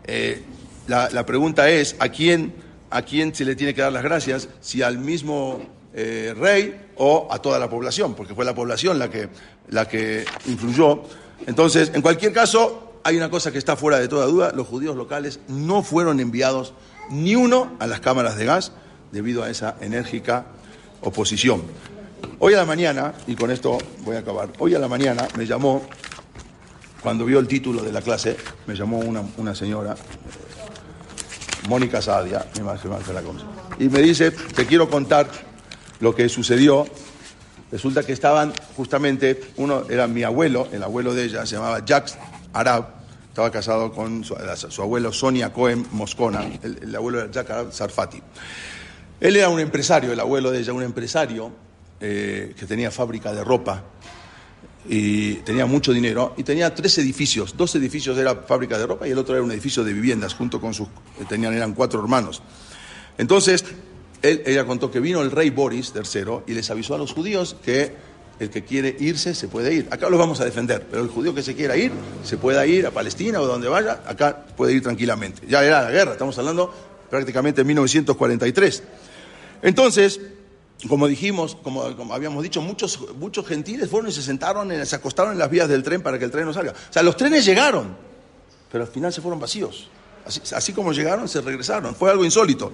S1: eh, la, la pregunta es, ¿a quién, ¿a quién se le tiene que dar las gracias? Si al mismo eh, rey o a toda la población, porque fue la población la que, la que influyó. Entonces, en cualquier caso, hay una cosa que está fuera de toda duda, los judíos locales no fueron enviados ni uno a las cámaras de gas debido a esa enérgica oposición. Hoy a la mañana, y con esto voy a acabar, hoy a la mañana me llamó, cuando vio el título de la clase, me llamó una, una señora, eh, Mónica Sadia, mi madre y me dice, te quiero contar lo que sucedió. Resulta que estaban justamente, uno era mi abuelo, el abuelo de ella se llamaba Jacques Arab, estaba casado con su, su abuelo Sonia Cohen Moscona, el, el abuelo era Jacques Arab Sarfati. Él era un empresario, el abuelo de ella, un empresario eh, que tenía fábrica de ropa y tenía mucho dinero y tenía tres edificios. Dos edificios era fábrica de ropa y el otro era un edificio de viviendas junto con sus tenían eran cuatro hermanos. Entonces él, ella contó que vino el rey Boris III y les avisó a los judíos que el que quiere irse se puede ir. Acá los vamos a defender, pero el judío que se quiera ir se pueda ir a Palestina o donde vaya, acá puede ir tranquilamente. Ya era la guerra, estamos hablando prácticamente en 1943. Entonces, como dijimos, como, habíamos dicho, muchos, muchos gentiles fueron y se sentaron, en, se acostaron en las vías del tren para que el tren no salga. O sea, los trenes llegaron, pero al final se fueron vacíos. Así, como llegaron, se regresaron. Fue algo insólito.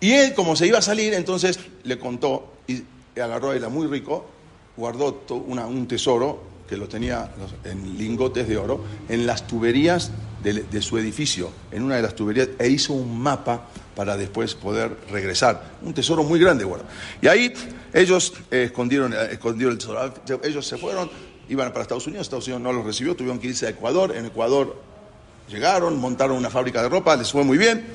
S1: Y él, como se iba a salir, entonces le contó y agarró, era muy rico, guardó un tesoro que lo tenía en lingotes de oro en las tuberías de, su edificio, en una de las tuberías, e hizo un mapa para después poder regresar. Un tesoro muy grande, bueno. Y ahí ellos eh, escondieron, eh, escondieron el tesoro. Ellos se fueron, iban para Estados Unidos, Estados Unidos no los recibió, tuvieron que irse a Ecuador. En Ecuador llegaron, montaron una fábrica de ropa, les fue muy bien.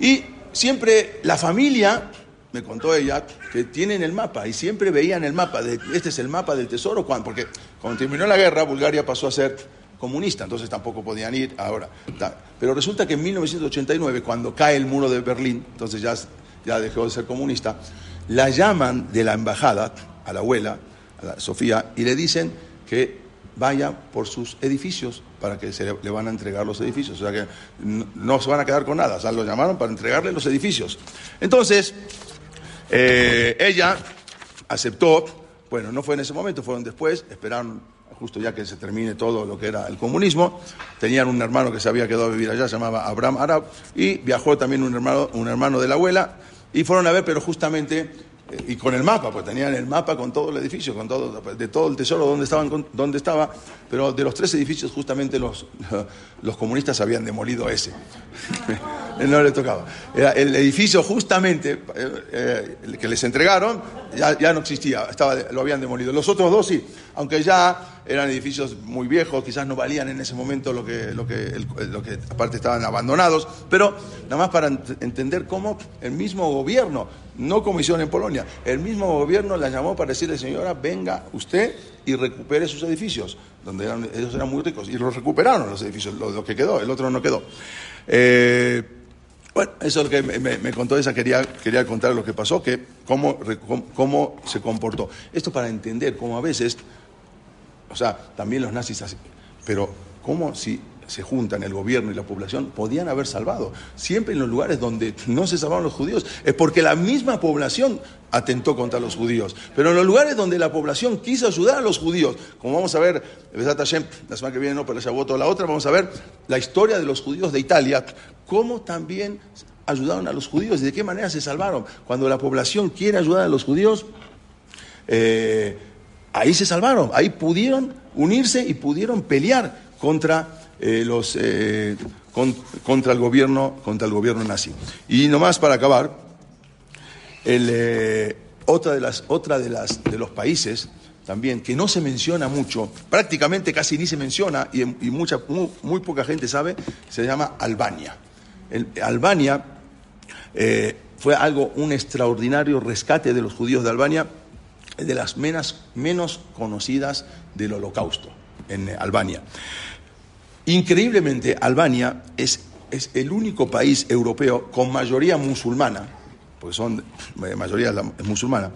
S1: Y siempre la familia me contó ella, que tienen el mapa y siempre veían el mapa, de, este es el mapa del tesoro, porque cuando terminó la guerra Bulgaria pasó a ser comunista, entonces tampoco podían ir ahora. Pero resulta que en 1989, cuando cae el muro de Berlín, entonces ya, ya dejó de ser comunista, la llaman de la embajada a la abuela, a la Sofía, y le dicen que vaya por sus edificios para que le, van a entregar los edificios. O sea que no, no, se van a quedar con nada. O sea, lo llamaron para entregarle los edificios. Entonces, eh, ella aceptó, bueno, no fue en ese momento, fueron después, esperaron justo ya que se termine todo lo que era el comunismo. Tenían un hermano que se había quedado a vivir allá, se llamaba Abraham Arab, y viajó también un hermano, un hermano de la abuela, y fueron a ver, pero justamente eh, y con el mapa, pues tenían el mapa con todo el edificio, con todo, de todo el tesoro donde, estaban, donde estaba, pero de los tres edificios justamente los, los comunistas habían demolido ese. no le tocaba. Era el edificio justamente eh, eh, que les entregaron ya, ya, no existía, estaba, lo habían demolido. Los otros dos sí, aunque ya eran edificios muy viejos, quizás no valían en ese momento lo que, lo que, aparte estaban abandonados, pero nada más para ent entender cómo el mismo gobierno, no como hicieron en Polonia, el mismo gobierno la llamó para decirle, señora, venga usted y recupere sus edificios, donde ellos eran muy ricos, y los recuperaron los edificios, lo, lo que quedó, el otro no quedó. Eh, bueno, eso es lo que me, contó esa, quería, quería contar lo que pasó, que cómo, cómo se comportó. Esto para entender cómo a veces, o sea, también los nazis, así, pero cómo si se juntan el gobierno y la población, podían haber salvado. Siempre en los lugares donde no se salvaron los judíos, es porque la misma población atentó contra los judíos. Pero en los lugares donde la población quiso ayudar a los judíos, como vamos a ver, la semana que viene, no, pero ya votó la otra, vamos a ver la historia de los judíos de Italia, cómo también ayudaron a los judíos y de qué manera se salvaron. Cuando la población quiere ayudar a los judíos, eh, ahí se salvaron, ahí pudieron unirse y pudieron pelear contra eh, los, eh, con, contra, el gobierno, contra el gobierno nazi. Y nomás para acabar, eh, otra, de, las, otra de, las, de los países también que no se menciona mucho, prácticamente casi ni se menciona y, mucha, muy, poca gente sabe, se llama Albania. El, Albania fue algo, un extraordinario rescate de los judíos de Albania, de las menos, menos conocidas del holocausto en Albania. Increíblemente, Albania es, es, el único país europeo con mayoría musulmana, porque son mayoría musulmana,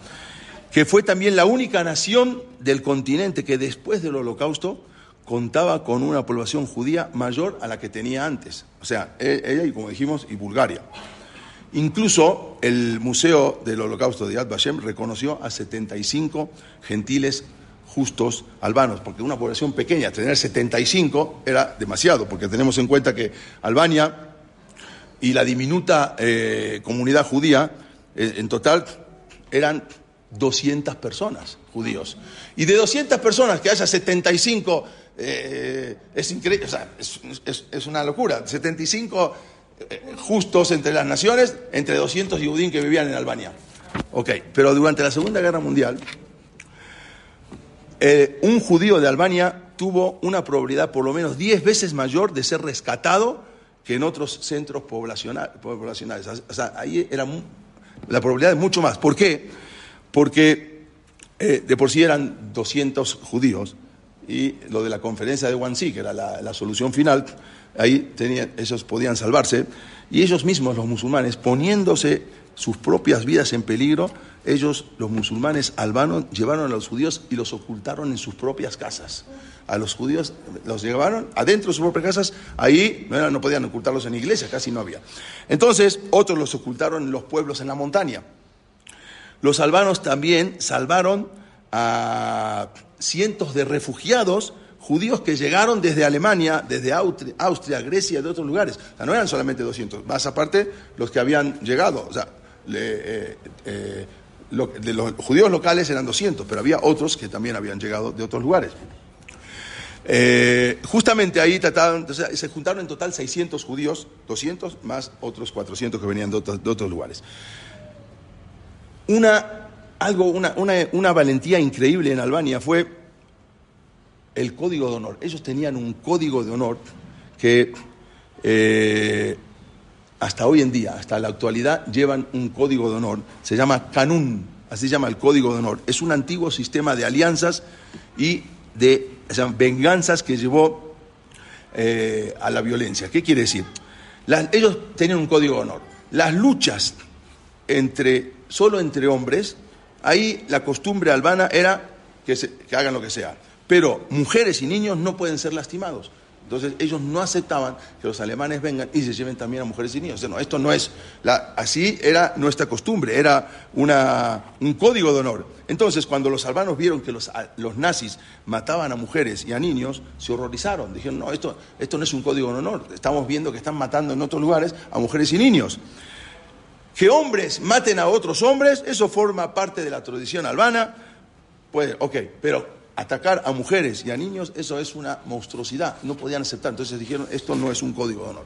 S1: que fue también la única nación del continente que después del holocausto contaba con una población judía mayor a la que tenía antes. O sea, e, ella y como dijimos, y Bulgaria. Incluso el Museo del Holocausto de Yad Vashem reconoció a 75 gentiles justos albanos, porque una población pequeña, tener 75 era demasiado, porque tenemos en cuenta que Albania y la diminuta eh, comunidad judía, eh, en total eran 200 personas judíos. Y de 200 personas que haya 75, eh, es increíble, o sea, es, es, es, una locura. 75 justos entre las naciones, entre 200 judíos que vivían en Albania. Ok, pero durante la Segunda Guerra Mundial, eh, un judío de Albania tuvo una probabilidad por lo menos 10 veces mayor de ser rescatado que en otros centros poblacionales. O sea, ahí era la probabilidad es mucho más. ¿Por qué? Porque eh, de por sí eran 200 judíos y lo de la conferencia de Wannsee, que era la solución final, ahí tenían, ellos podían salvarse y ellos mismos, los musulmanes, poniéndose sus propias vidas en peligro, ellos, los musulmanes albanos, llevaron a los judíos y los ocultaron en sus propias casas. A los judíos los llevaron adentro de sus propias casas, ahí no, no podían ocultarlos en iglesias, casi no había. Entonces, otros los ocultaron en los pueblos en la montaña. Los albanos también salvaron a cientos de refugiados judíos que llegaron desde Alemania, desde Austria, Grecia, de otros lugares. O sea, no eran solamente 200, más aparte los que habían llegado. O sea, eh, eh, de los judíos locales eran 200, pero había otros que también habían llegado de otros lugares. Eh, justamente ahí trataron, se juntaron en total 600 judíos, 200 más otros 400 que venían de otros, lugares. Una, algo, una, una valentía increíble en Albania fue el código de honor. Ellos tenían un código de honor que eh, hasta hoy en día, hasta la actualidad, llevan un código de honor. Se llama Canún, así se llama el código de honor. Es un antiguo sistema de alianzas y de venganzas que llevó eh, a la violencia. ¿Qué quiere decir? ellos tenían un código de honor. Las luchas entre, solo entre hombres, ahí la costumbre albana era que, que hagan lo que sea pero mujeres y niños no pueden ser lastimados. Entonces ellos no aceptaban que los alemanes vengan y se lleven también a mujeres y niños. no, esto no es, la, así era nuestra costumbre, era una, un código de honor. Entonces cuando los albanos vieron que los, los, nazis mataban a mujeres y a niños, se horrorizaron. Dijeron, no, esto, esto no es un código de honor, estamos viendo que están matando en otros lugares a mujeres y niños. Que hombres maten a otros hombres, eso forma parte de la tradición albana. Pues, ok, pero atacar a mujeres y a niños, eso es una monstruosidad, no podían aceptar. Entonces dijeron, esto no es un código de honor.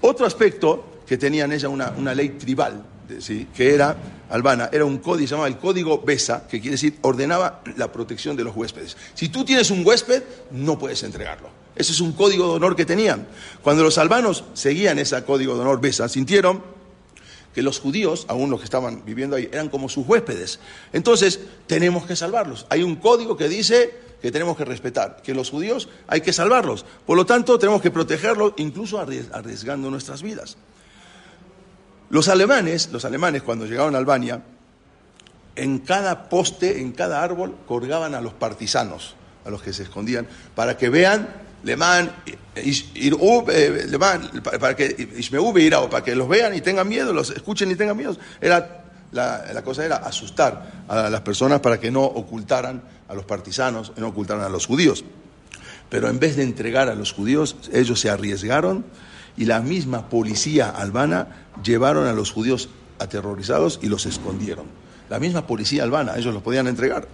S1: Otro aspecto que tenían ella, una, una ley tribal, que era albana, era un código, se llamaba el código BESA, que quiere decir ordenaba la protección de los huéspedes. Si tú tienes un huésped, no puedes entregarlo. Ese es un código de honor que tenían. Cuando los albanos seguían ese código de honor BESA, sintieron que los judíos, aún los que estaban viviendo ahí, eran como sus huéspedes. Entonces, tenemos que salvarlos. Hay un código que dice que tenemos que respetar, que los judíos hay que salvarlos. Por lo tanto, tenemos que protegerlos, incluso arriesgando nuestras vidas. Los alemanes, los alemanes cuando llegaron a Albania, en cada poste, en cada árbol, colgaban a los partisanos, a los que se escondían, para que vean Lemán, eh, para que o para que los vean y tengan miedo, los escuchen y tengan miedo. Era, la, cosa era asustar a las personas para que no ocultaran a los partisanos, no ocultaran a los judíos. Pero en vez de entregar a los judíos, ellos se arriesgaron y la misma policía albana llevaron a los judíos aterrorizados y los escondieron. La misma policía albana, ellos los podían entregar.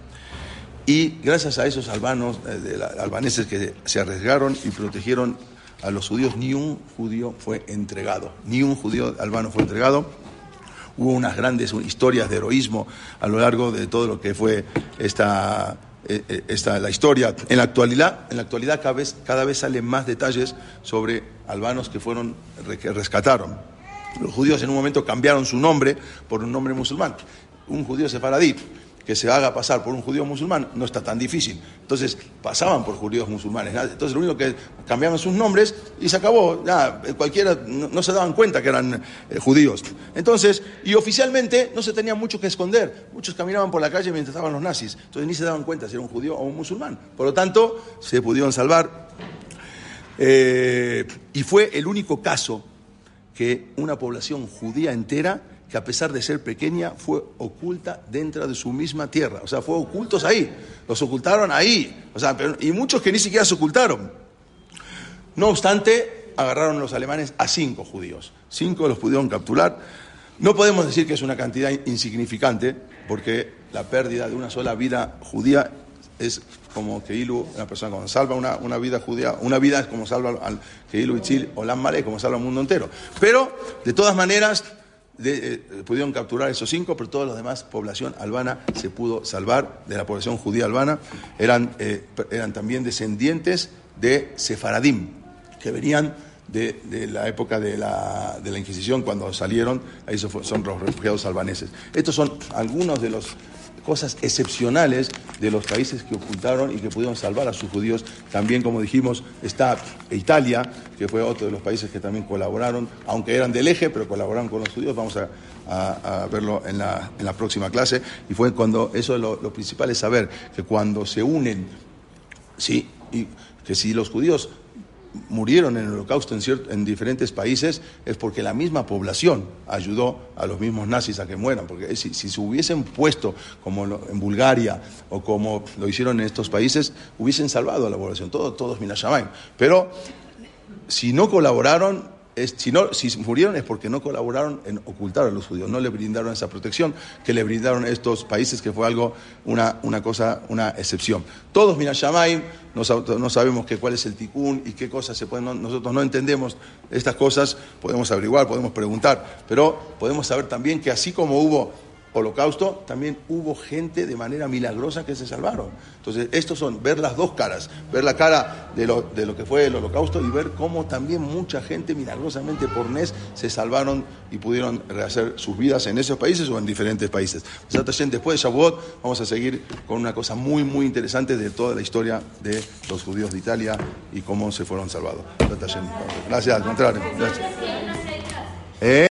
S1: Y gracias a esos albanos, eh, albaneses que se arriesgaron y protegieron a los judíos, ni un judío fue entregado, ni un judío albano fue entregado. Hubo unas grandes historias de heroísmo a lo largo de todo lo que fue esta, eh, eh, esta, la historia. En la actualidad, en la actualidad cada, vez, cada vez salen más detalles sobre albanos que fueron que rescataron. Los judíos en un momento cambiaron su nombre por un nombre musulmán. Un judío sefaradí que se haga pasar por un judío musulmán no está tan difícil. Entonces pasaban por judíos musulmanes. Entonces lo único que cambiaban sus nombres y se acabó. Ya, cualquiera no, se daban cuenta que eran eh, judíos. Entonces, y oficialmente no se tenía mucho que esconder. Muchos caminaban por la calle mientras estaban los nazis. Entonces ni se daban cuenta si era un judío o un musulmán. Por lo tanto, se pudieron salvar. Eh, y fue el único caso que una población judía entera que a pesar de ser pequeña fue oculta dentro de su misma tierra. O sea, fue ocultos ahí. Los ocultaron ahí. O sea, y muchos que ni siquiera se ocultaron. No obstante, agarraron los alemanes a cinco judíos. Cinco los pudieron capturar. No podemos decir que es una cantidad insignificante, porque la pérdida de una sola vida judía es como que Ilu, una persona cuando salva una, una, vida judía, una vida es como salva al que Ilu y Chil o como salva al mundo entero. Pero, de todas maneras, eh, pudieron capturar esos cinco, pero toda la demás población albana se pudo salvar de la población judía albana. Eran, eh, eran también descendientes de Sefaradim, que venían de, la época de la, de la, Inquisición, cuando salieron, ahí son los refugiados albaneses. Estos son algunos de los cosas excepcionales de los países que ocultaron y que pudieron salvar a sus judíos. También, como dijimos, está Italia, que fue otro de los países que también colaboraron, aunque eran del eje, pero colaboraron con los judíos. Vamos a, verlo en la, próxima clase. Y fue cuando, eso es lo, principal es saber que cuando se unen, sí, y que si los judíos murieron en el holocausto en, en, diferentes países es porque la misma población ayudó a los mismos nazis a que mueran. Porque si, si se hubiesen puesto como en Bulgaria o como lo hicieron en estos países, hubiesen salvado a la población, todos, todos Minashamayim. Pero si no colaboraron, si, no, si murieron es porque no colaboraron en ocultar a los judíos, no le brindaron esa protección que le brindaron estos países, que fue algo, una, una cosa, una excepción. Todos Minashamayim, no, no sabemos que, cuál es el ticún y qué cosas se pueden, no, nosotros no entendemos estas cosas, podemos averiguar, podemos preguntar, pero podemos saber también que así como hubo holocausto, también hubo gente de manera milagrosa que se salvaron. Entonces, estos son ver las dos caras, ver la cara de lo, de lo que fue el holocausto y ver cómo también mucha gente milagrosamente por NES se salvaron y pudieron rehacer sus vidas en esos países o en diferentes países. Después de Shavuot vamos a seguir con una cosa muy, muy interesante de toda la historia de los judíos de Italia y cómo se fueron salvados. Gracias, al contrario. Gracias. ¿Eh?